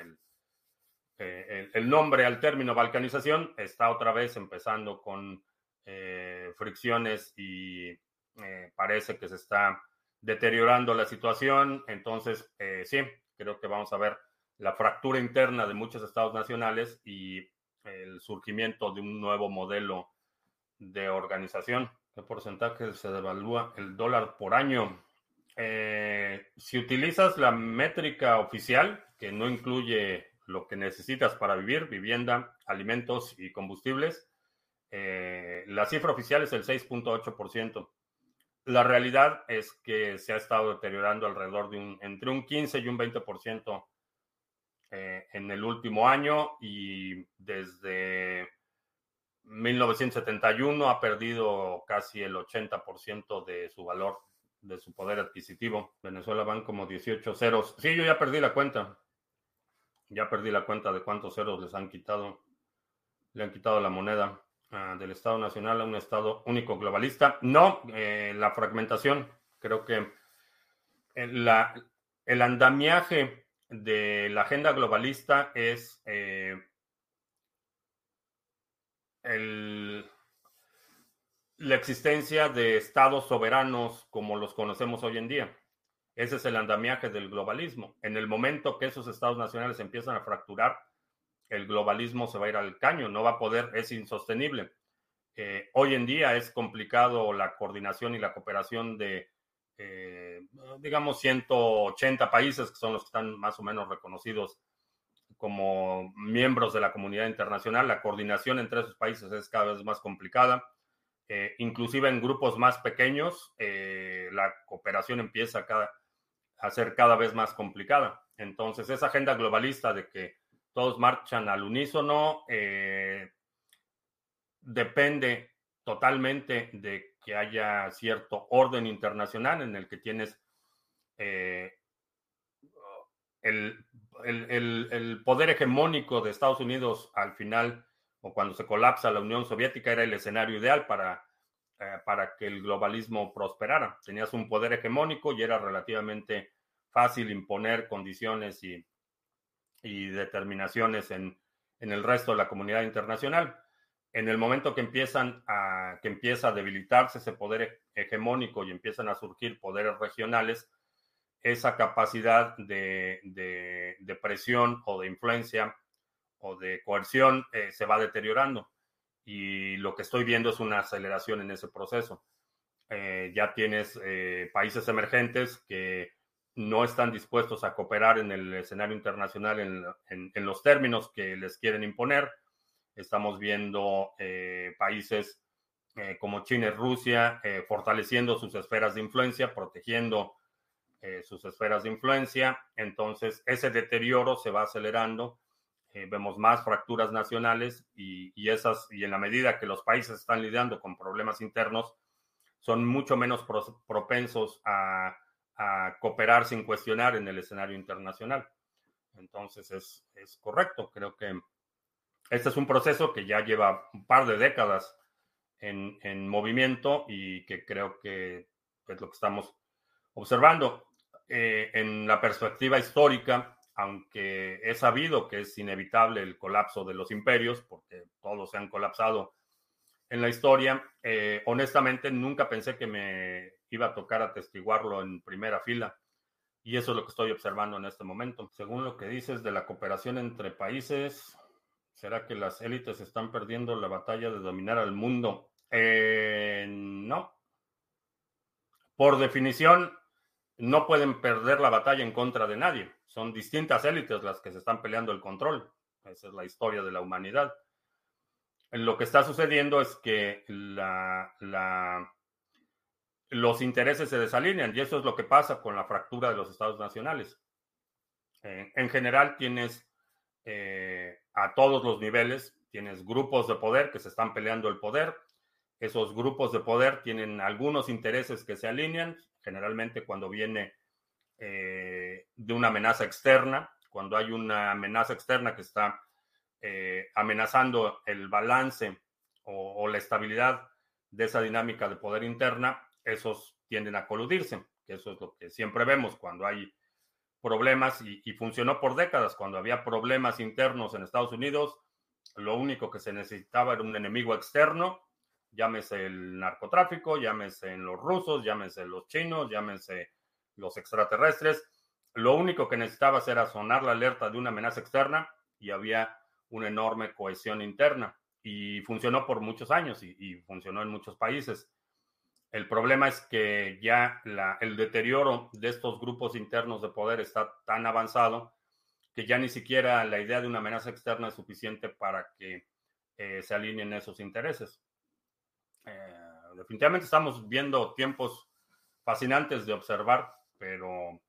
eh, el, nombre al término balcanización, está otra vez empezando con eh, fricciones y parece que se está deteriorando la situación. Entonces, sí, creo que vamos a ver la fractura interna de muchos estados nacionales y el surgimiento de un nuevo modelo de organización. ¿Qué porcentaje se devalúa el dólar por año? Eh, si utilizas la métrica oficial, que no incluye lo que necesitas para vivir, vivienda, alimentos y combustibles, eh, la cifra oficial es el 6.8%. La realidad es que se ha estado deteriorando alrededor de un, entre un 15 y un 20% eh, en el último año y desde 1971 ha perdido casi el 80% de su valor, de su poder adquisitivo. Venezuela van como 18 ceros. Sí, yo ya perdí la cuenta. Ya perdí la cuenta de cuántos ceros les han quitado. Le han quitado la moneda. Ah, del Estado Nacional a un Estado único globalista. No, eh, la fragmentación. Creo que el andamiaje de la agenda globalista es eh, la existencia de estados soberanos como los conocemos hoy en día. Ese es el andamiaje del globalismo. En el momento que esos estados nacionales empiezan a fracturar, el globalismo se va a ir al caño, no va a poder, es insostenible. Eh, hoy en día es complicado la coordinación y la cooperación de, eh, digamos, 180 países que son los que están más o menos reconocidos como miembros de la comunidad internacional. La coordinación entre esos países es cada vez más complicada. Eh, inclusive en grupos más pequeños, la cooperación empieza a ser cada vez más complicada. Entonces, esa agenda globalista de que todos marchan al unísono, depende totalmente de que haya cierto orden internacional en el que tienes el, el, poder hegemónico de Estados Unidos al final, o cuando se colapsa la Unión Soviética, era el escenario ideal para, eh, para que el globalismo prosperara. Tenías un poder hegemónico y era relativamente fácil imponer condiciones y, y determinaciones en, en, el resto de la comunidad internacional. En el momento que empiezan a, que empieza a debilitarse ese poder hegemónico y empiezan a surgir poderes regionales, esa capacidad de, presión o de influencia o de coerción eh, se va deteriorando. Y lo que estoy viendo es una aceleración en ese proceso. Eh, ya tienes eh, países emergentes que no están dispuestos a cooperar en el escenario internacional en, en los términos que les quieren imponer. Estamos viendo países como China y Rusia fortaleciendo sus esferas de influencia, protegiendo eh, sus esferas de influencia. Entonces, ese deterioro se va acelerando. Eh, vemos más fracturas nacionales y, esas, y en la medida que los países están lidiando con problemas internos, son mucho menos propensos a, cooperar sin cuestionar en el escenario internacional. Entonces, es, es correcto. Creo que este es un proceso que ya lleva un par de décadas en, en movimiento y que creo que es lo que estamos observando. Eh, en la perspectiva histórica, aunque he sabido que es inevitable el colapso de los imperios, porque todos se han colapsado en la historia, eh, honestamente nunca pensé que me iba a tocar atestiguarlo en primera fila. Y eso es lo que estoy observando en este momento. Según lo que dices de la cooperación entre países, ¿será que las élites están perdiendo la batalla de dominar al mundo? Eh, no. Por definición, no pueden perder la batalla en contra de nadie. Son distintas élites las que se están peleando el control. Esa es la historia de la humanidad. Lo que está sucediendo es que los intereses se desalinean y eso es lo que pasa con la fractura de los estados nacionales. Eh, en general tienes eh, a todos los niveles, tienes grupos de poder que se están peleando el poder. Esos grupos de poder tienen algunos intereses que se alinean generalmente cuando viene eh, de una amenaza externa, cuando hay una amenaza externa que está amenazando el balance o, la estabilidad de esa dinámica de poder interna, esos tienden a coludirse, que eso es lo que siempre vemos cuando hay problemas y, funcionó por décadas, cuando había problemas internos en Estados Unidos, lo único que se necesitaba era un enemigo externo llámese el narcotráfico, llámese los rusos, llámese los chinos, llámese los extraterrestres. Lo único que necesitaba era sonar la alerta de una amenaza externa y había una enorme cohesión interna. Y funcionó por muchos años y, funcionó en muchos países. El problema es que ya el deterioro de estos grupos internos de poder está tan avanzado que ya ni siquiera la idea de una amenaza externa es suficiente para que eh, se alineen esos intereses. Eh, definitivamente estamos viendo tiempos fascinantes de observar, pero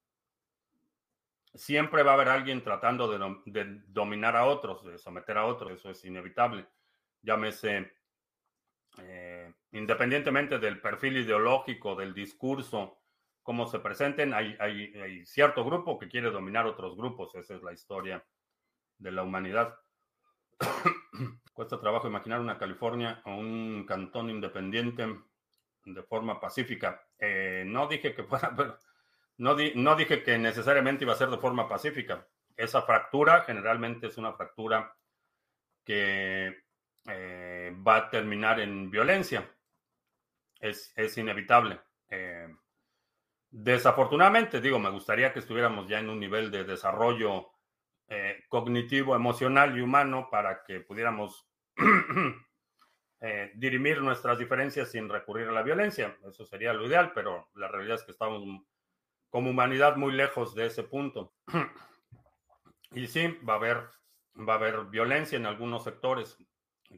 siempre va a haber alguien tratando de, dominar a otros, de someter a otros, eso es inevitable. Llámese, eh, independientemente del perfil ideológico, del discurso, cómo se presenten, hay, hay cierto grupo que quiere dominar otros grupos, esa es la historia de la humanidad. Cuesta trabajo imaginar una California o un cantón independiente de forma pacífica. Eh, no dije que fuera, no, no dije que necesariamente iba a ser de forma pacífica. Esa fractura generalmente es una fractura que eh, va a terminar en violencia. Es, inevitable. Eh, desafortunadamente, digo, me gustaría que estuviéramos ya en un nivel de desarrollo cognitivo, emocional y humano para que pudiéramos eh, dirimir nuestras diferencias sin recurrir a la violencia. Eso sería lo ideal, pero la realidad es que estamos como humanidad muy lejos de ese punto. y sí, va a haber, va a haber violencia en algunos sectores.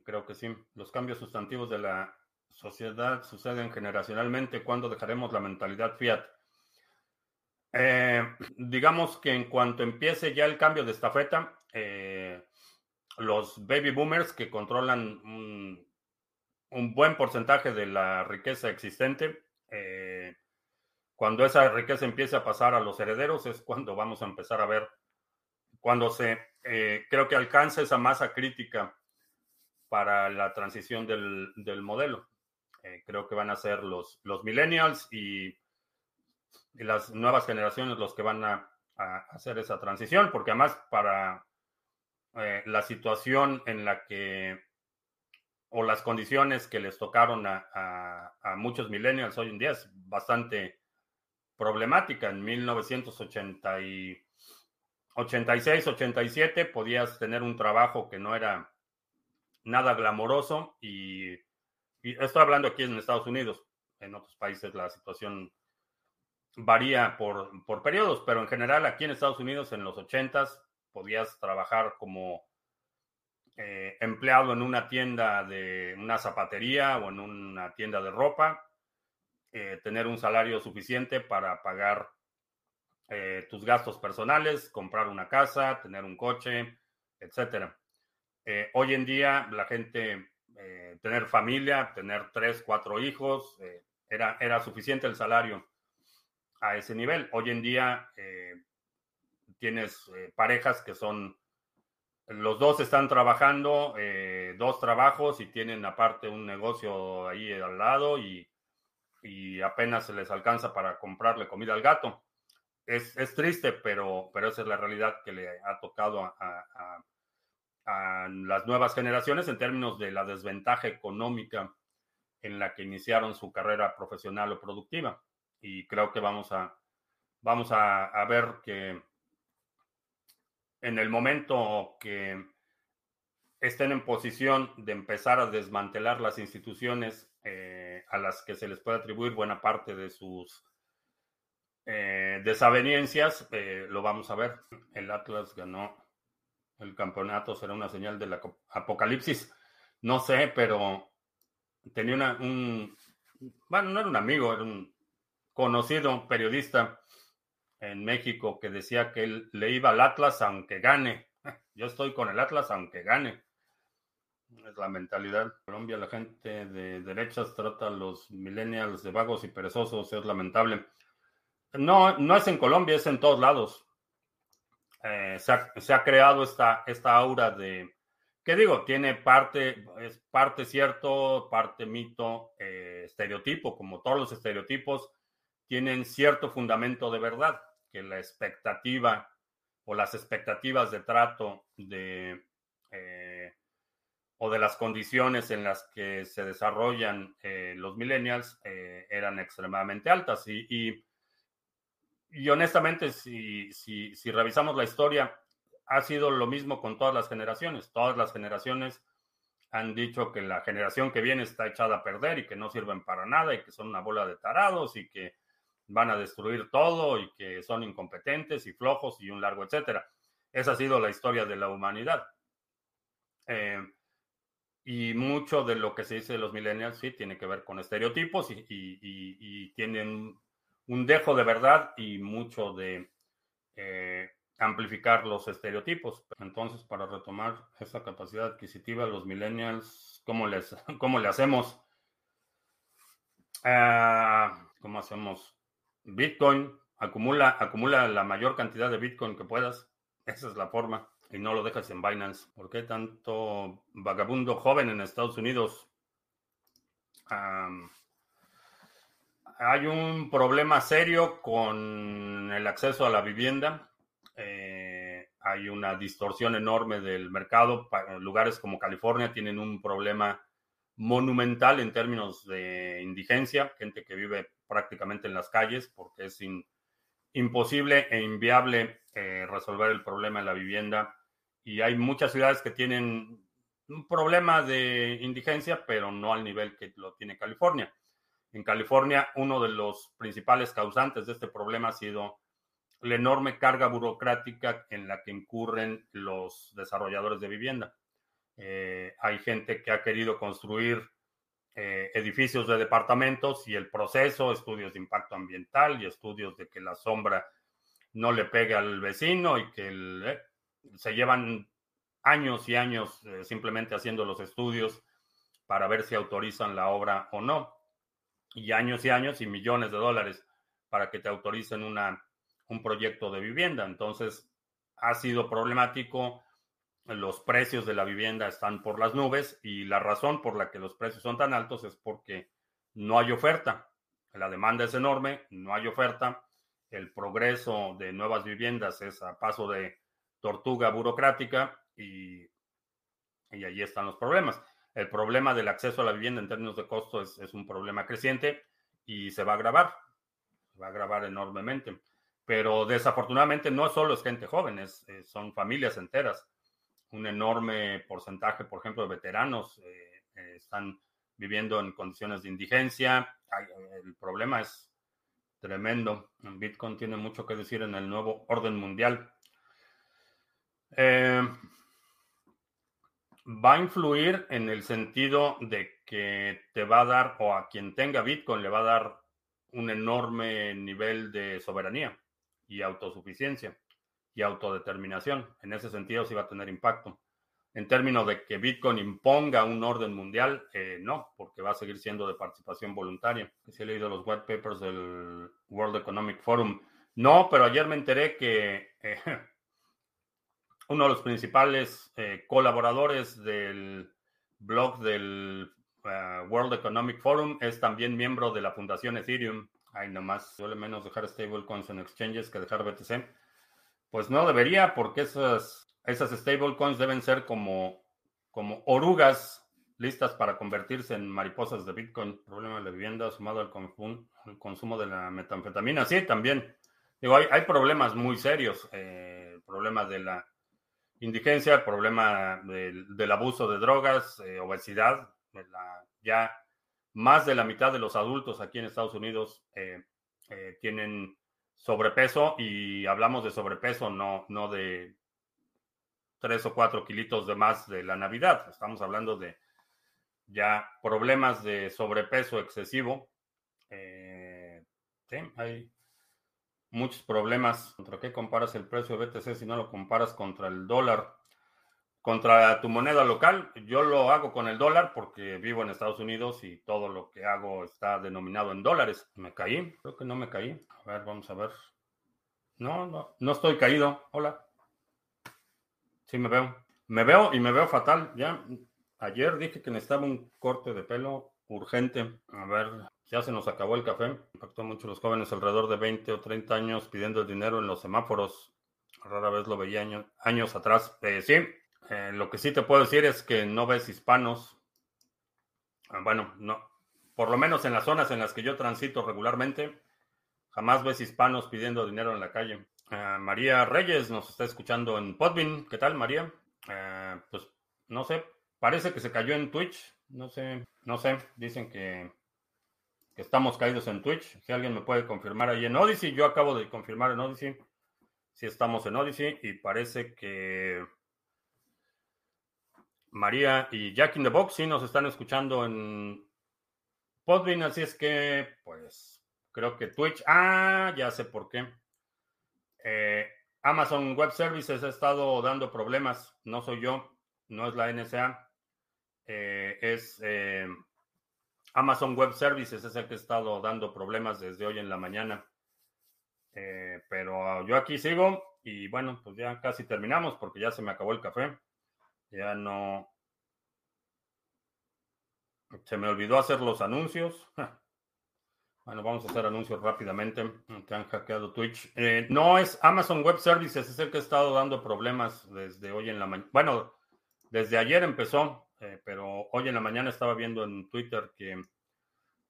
Creo que sí. Los cambios sustantivos de la sociedad suceden generacionalmente. cuando dejaremos la mentalidad fiat? Eh, digamos que en cuanto empiece ya el cambio de estafeta, eh, los baby boomers que controlan un, buen porcentaje de la riqueza existente. Eh, cuando esa riqueza empiece a pasar a los herederos es cuando vamos a empezar a ver, cuando se, eh, creo que alcanza esa masa crítica para la transición del, modelo. Eh, creo que van a ser los, los millennials y, las nuevas generaciones los que van a, hacer esa transición, porque además para eh, la situación en la que, o las condiciones que les tocaron a, muchos millennials hoy en día es bastante problemática. En 1986, 87 podías tener un trabajo que no era nada glamoroso y, estoy hablando aquí en Estados Unidos. En otros países la situación varía por, por periodos, pero en general aquí en Estados Unidos en los 80s podías trabajar como eh, empleado en una tienda de una zapatería o en una tienda de ropa, eh, tener un salario suficiente para pagar eh, tus gastos personales, comprar una casa, tener un coche, etcétera. Hoy en día la gente, tener familia, tener tres, cuatro hijos, era, era suficiente el salario a ese nivel. Hoy en día tienes eh, parejas que son, los dos están trabajando, eh, dos trabajos y tienen aparte un negocio ahí al lado y, apenas se les alcanza para comprarle comida al gato. Es, triste, pero, pero esa es la realidad que le ha tocado a, las nuevas generaciones en términos de la desventaja económica en la que iniciaron su carrera profesional o productiva. Y creo que vamos a, vamos a ver que en el momento que estén en posición de empezar a desmantelar las instituciones eh, a las que se les puede atribuir buena parte de sus eh, desavenencias, eh, lo vamos a ver. El Atlas ganó el campeonato, será una señal del apocalipsis. No sé, pero tenía una, un, bueno, no era un amigo, era un conocido periodista en México que decía que él le iba al Atlas aunque gane. Yo estoy con el Atlas aunque gane. Es la mentalidad. En Colombia la gente de derechas trata a los millennials de vagos y perezosos. Es lamentable. No, no es en Colombia, es en todos lados. Eh, se, ha, creado esta, esta aura de, ¿qué digo? Tiene parte, es parte cierto, parte mito, eh, estereotipo, como todos los estereotipos, tienen cierto fundamento de verdad que la expectativa o las expectativas de trato de eh, o de las condiciones en las que se desarrollan eh, los millennials eran extremadamente altas. Y, honestamente, si, si, si, revisamos la historia, ha sido lo mismo con todas las generaciones. Todas las generaciones han dicho que la generación que viene está echada a perder y que no sirven para nada y que son una bola de tarados y que van a destruir todo y que son incompetentes y flojos y un largo etcétera. Esa ha sido la historia de la humanidad. Eh, y mucho de lo que se dice de los millennials sí tiene que ver con estereotipos y, tienen un dejo de verdad y mucho de eh, amplificar los estereotipos. Entonces, para retomar esa capacidad adquisitiva, los millennials, ¿cómo, les, cómo le hacemos? Ah, ¿Cómo hacemos? Bitcoin, acumula, acumula la mayor cantidad de Bitcoin que puedas. Esa es la forma. Y no lo dejas en Binance. ¿Por qué tanto vagabundo joven en Estados Unidos? Hay un problema serio con el acceso a la vivienda. Eh, hay una distorsión enorme del mercado. Lugares como California tienen un problema monumental en términos de indigencia, gente que vive prácticamente en las calles porque es imposible e inviable eh, resolver el problema de la vivienda. Y hay muchas ciudades que tienen un problema de indigencia, pero no al nivel que lo tiene California. En California, uno de los principales causantes de este problema ha sido la enorme carga burocrática en la que incurren los desarrolladores de vivienda. Eh, hay gente que ha querido construir eh, edificios de departamentos y el proceso, estudios de impacto ambiental y estudios de que la sombra no le pegue al vecino y que eh, se llevan años y años simplemente haciendo los estudios para ver si autorizan la obra o no. Y años y años y millones de dólares para que te autoricen una, un proyecto de vivienda. Entonces, ha sido problemático. Los precios de la vivienda están por las nubes y la razón por la que los precios son tan altos es porque no hay oferta. La demanda es enorme, no hay oferta. El progreso de nuevas viviendas es a paso de tortuga burocrática y, y allí están los problemas. El problema del acceso a la vivienda en términos de costo es, es un problema creciente y se va a agravar, se va a agravar enormemente. Pero desafortunadamente no solo es gente joven, es, eh, son familias enteras. Un enorme porcentaje, por ejemplo, de veteranos eh, eh, están viviendo en condiciones de indigencia. el problema es tremendo. Bitcoin tiene mucho que decir en el nuevo orden mundial. Va a influir en el sentido de que te va a dar, o a quien tenga Bitcoin le va a dar un enorme nivel de soberanía y autosuficiencia y autodeterminación. En ese sentido sí va a tener impacto. En términos de que Bitcoin imponga un orden mundial, eh, no, porque va a seguir siendo de participación voluntaria. Si he leído los white papers del World Economic Forum. No, pero ayer me enteré que eh, uno de los principales eh, colaboradores del blog del eh, World Economic Forum es también miembro de la Fundación Ethereum. Hay nomás suele menos dejar stablecoins en exchanges que dejar BTC. Pues no debería, porque esas, esas stablecoins deben ser como, como orugas listas para convertirse en mariposas de Bitcoin. Problema de vivienda sumado al, consumo de la metanfetamina. Sí, también. Digo, hay, hay problemas muy serios. Eh, problemas de la indigencia, problema del, abuso de drogas, eh, obesidad. ya más de la mitad de los adultos aquí en Estados Unidos eh, eh, tienen sobrepeso y hablamos de sobrepeso, no, no de tres o cuatro kilitos de más de la Navidad. Estamos hablando de ya problemas de sobrepeso excesivo. sí, hay muchos problemas. ¿Contra qué comparas el precio de BTC si no lo comparas contra el dólar? Contra tu moneda local, yo lo hago con el dólar porque vivo en Estados Unidos y todo lo que hago está denominado en dólares. ¿Me caí? Creo que no me caí. A ver, vamos a ver. No, no, no estoy caído. Hola. Sí, me veo. Me veo y me veo fatal. Ya ayer dije que necesitaba un corte de pelo urgente. A ver, ya se nos acabó el café. Impactó mucho a los jóvenes alrededor de 20 o 30 años pidiendo el dinero en los semáforos. Rara vez lo veía años, atrás. Eh, sí, eh, lo que sí te puedo decir es que no ves hispanos. Ah, bueno, no. Por lo menos en las zonas en las que yo transito regularmente, jamás ves hispanos pidiendo dinero en la calle. Ah, María Reyes nos está escuchando en Podbean. ¿Qué tal, María? Pues no sé, parece que se cayó en Twitch. No sé, no sé. Dicen que estamos caídos en Twitch. Si alguien me puede confirmar ahí en Odyssey, yo acabo de confirmar en Odyssey si estamos en Odyssey y parece que María y Jack in the Box sí nos están escuchando en Podbean, así es que pues creo que Twitch, ah, ya sé por qué. Eh, Amazon Web Services ha estado dando problemas, no soy yo, no es la NSA, eh, es eh, Amazon Web Services es el que ha estado dando problemas desde hoy en la mañana. Eh, pero yo aquí sigo y bueno, pues ya casi terminamos porque ya se me acabó el café. Ya no... Se me olvidó hacer los anuncios. Bueno, vamos a hacer anuncios rápidamente. Que han hackeado Twitch. Eh, no es Amazon Web Services, es el que ha estado dando problemas desde hoy en la mañana. Bueno, desde ayer empezó. Eh, pero hoy en la mañana estaba viendo en Twitter que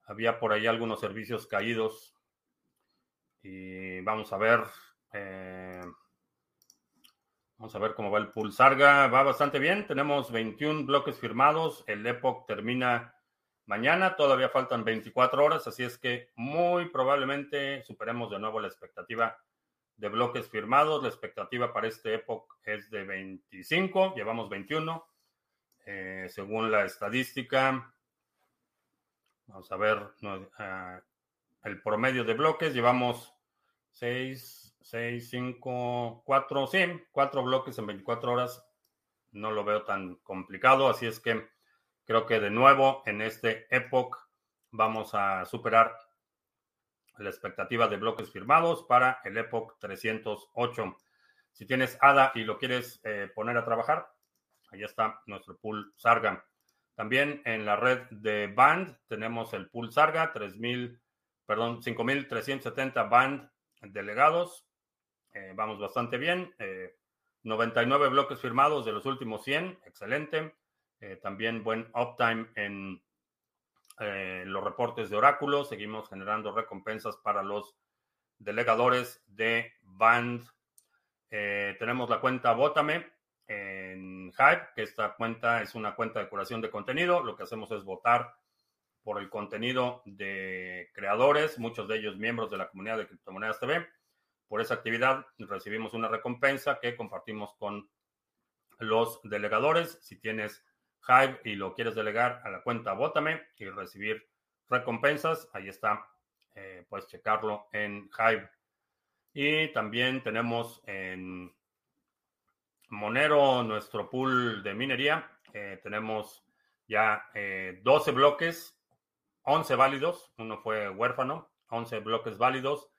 había por ahí algunos servicios caídos. Y vamos a ver. Eh, vamos a ver cómo va el Pulsarga. Va bastante bien. Tenemos 21 bloques firmados. El Epoch termina mañana. Todavía faltan 24 horas. Así es que muy probablemente superemos de nuevo la expectativa de bloques firmados. La expectativa para este Epoch es de 25. Llevamos 21. Eh, según la estadística, vamos a ver ah, el promedio de bloques. Llevamos 6, 6, 5, 4, sí, 4 bloques en 24 horas. no lo veo tan complicado, así es que creo que de nuevo en este Epoch vamos a superar la expectativa de bloques firmados para el Epoch 308. Si tienes ADA y lo quieres eh, poner a trabajar, ahí está nuestro pool Sarga. También en la red de Band tenemos el pool Sarga, 3000, perdón, 5370 Band delegados. Eh, vamos bastante bien. 99 eh, bloques firmados de los últimos 100, excelente. también buen uptime en eh, los reportes de Oráculo, seguimos generando recompensas para los delegadores de Band. Eh, tenemos la cuenta Vótame en Hype, que esta cuenta es una cuenta de curación de contenido. Lo que hacemos es votar por el contenido de creadores, muchos de ellos miembros de la comunidad de Criptomonedas TV. Por esa actividad recibimos una recompensa que compartimos con los delegadores. Si tienes Hive y lo quieres delegar a la cuenta Bótame y recibir recompensas, ahí está, eh, puedes checarlo en Hive. Y también tenemos en Monero nuestro pool de minería. Eh, tenemos ya 12 eh, bloques, 11 válidos, uno fue huérfano, 11 bloques válidos.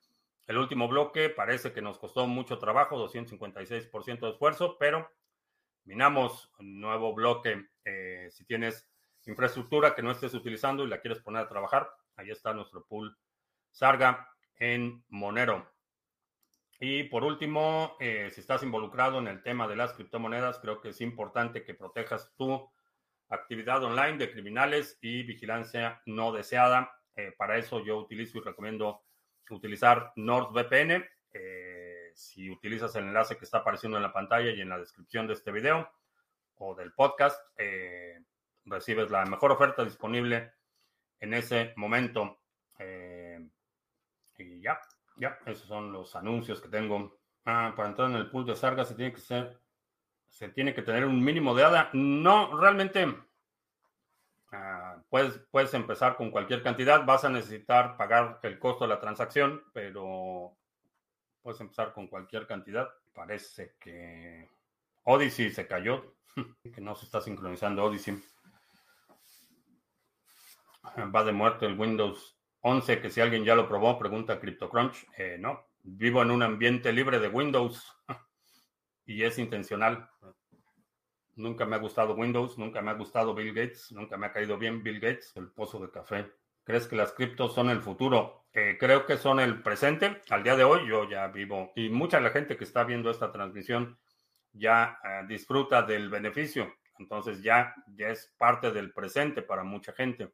El último bloque parece que nos costó mucho trabajo, 256% de esfuerzo, pero minamos un nuevo bloque. Eh, si tienes infraestructura que no estés utilizando y la quieres poner a trabajar, ahí está nuestro pool Sarga en Monero. Y por último, eh, si estás involucrado en el tema de las criptomonedas, creo que es importante que protejas tu actividad online de criminales y vigilancia no deseada. Eh, para eso yo utilizo y recomiendo utilizar NordVPN. Eh, si utilizas el enlace que está apareciendo en la pantalla y en la descripción de este video o del podcast, eh, recibes la mejor oferta disponible en ese momento. Y ya, ya, esos son los anuncios que tengo. Ah, para entrar en el pool de Sarga se tiene que ser, se tiene que tener un mínimo de ADA. No, realmente ah, puedes, puedes empezar con cualquier cantidad. Vas a necesitar pagar el costo de la transacción, pero Puedes empezar con cualquier cantidad. Parece que Odyssey se cayó, que no se está sincronizando Odyssey. Va de muerte el Windows 11, que si alguien ya lo probó, pregunta CryptoCrunch. Eh, no, vivo en un ambiente libre de Windows y es intencional. Nunca me ha gustado Windows, nunca me ha gustado Bill Gates, nunca me ha caído bien Bill Gates, el pozo de café. ¿Crees que las criptos son el futuro? Eh, creo que son el presente. Al día de hoy yo ya vivo y mucha de la gente que está viendo esta transmisión ya eh, disfruta del beneficio. Entonces ya, ya es parte del presente para mucha gente.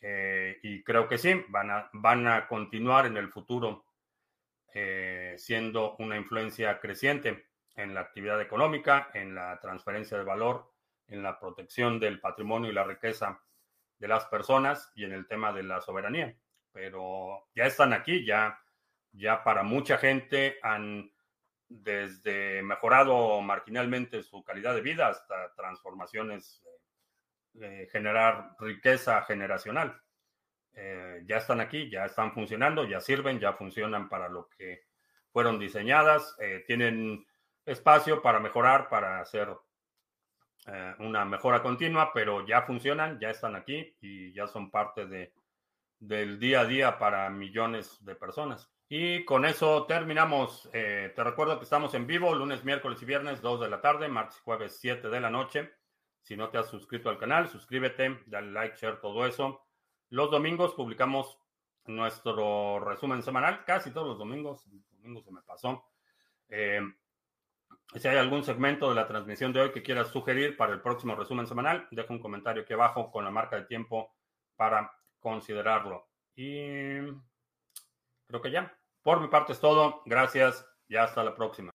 Eh, y creo que sí, van a, van a continuar en el futuro siendo una influencia creciente en la actividad económica, en la transferencia de valor, en la protección del patrimonio y la riqueza de las personas y en el tema de la soberanía. Pero ya están aquí, ya, ya para mucha gente han desde mejorado marginalmente su calidad de vida hasta transformaciones de, generar riqueza generacional. Eh, ya están aquí, ya están funcionando, ya sirven, ya funcionan para lo que fueron diseñadas, eh, tienen espacio para mejorar, para hacer eh, una mejora continua, pero ya funcionan, ya están aquí y ya son parte de, del día a día para millones de personas. Y con eso terminamos. Eh, te recuerdo que estamos en vivo lunes, miércoles y viernes, 2 de la tarde, martes y jueves, 7 de la noche. Si no te has suscrito al canal, suscríbete, dale like, share, todo eso. Los domingos publicamos nuestro resumen semanal, casi todos los domingos. El domingo se me pasó. Eh, si hay algún segmento de la transmisión de hoy que quieras sugerir para el próximo resumen semanal, deja un comentario aquí abajo con la marca de tiempo para considerarlo. Y creo que ya. Por mi parte es todo. Gracias y hasta la próxima.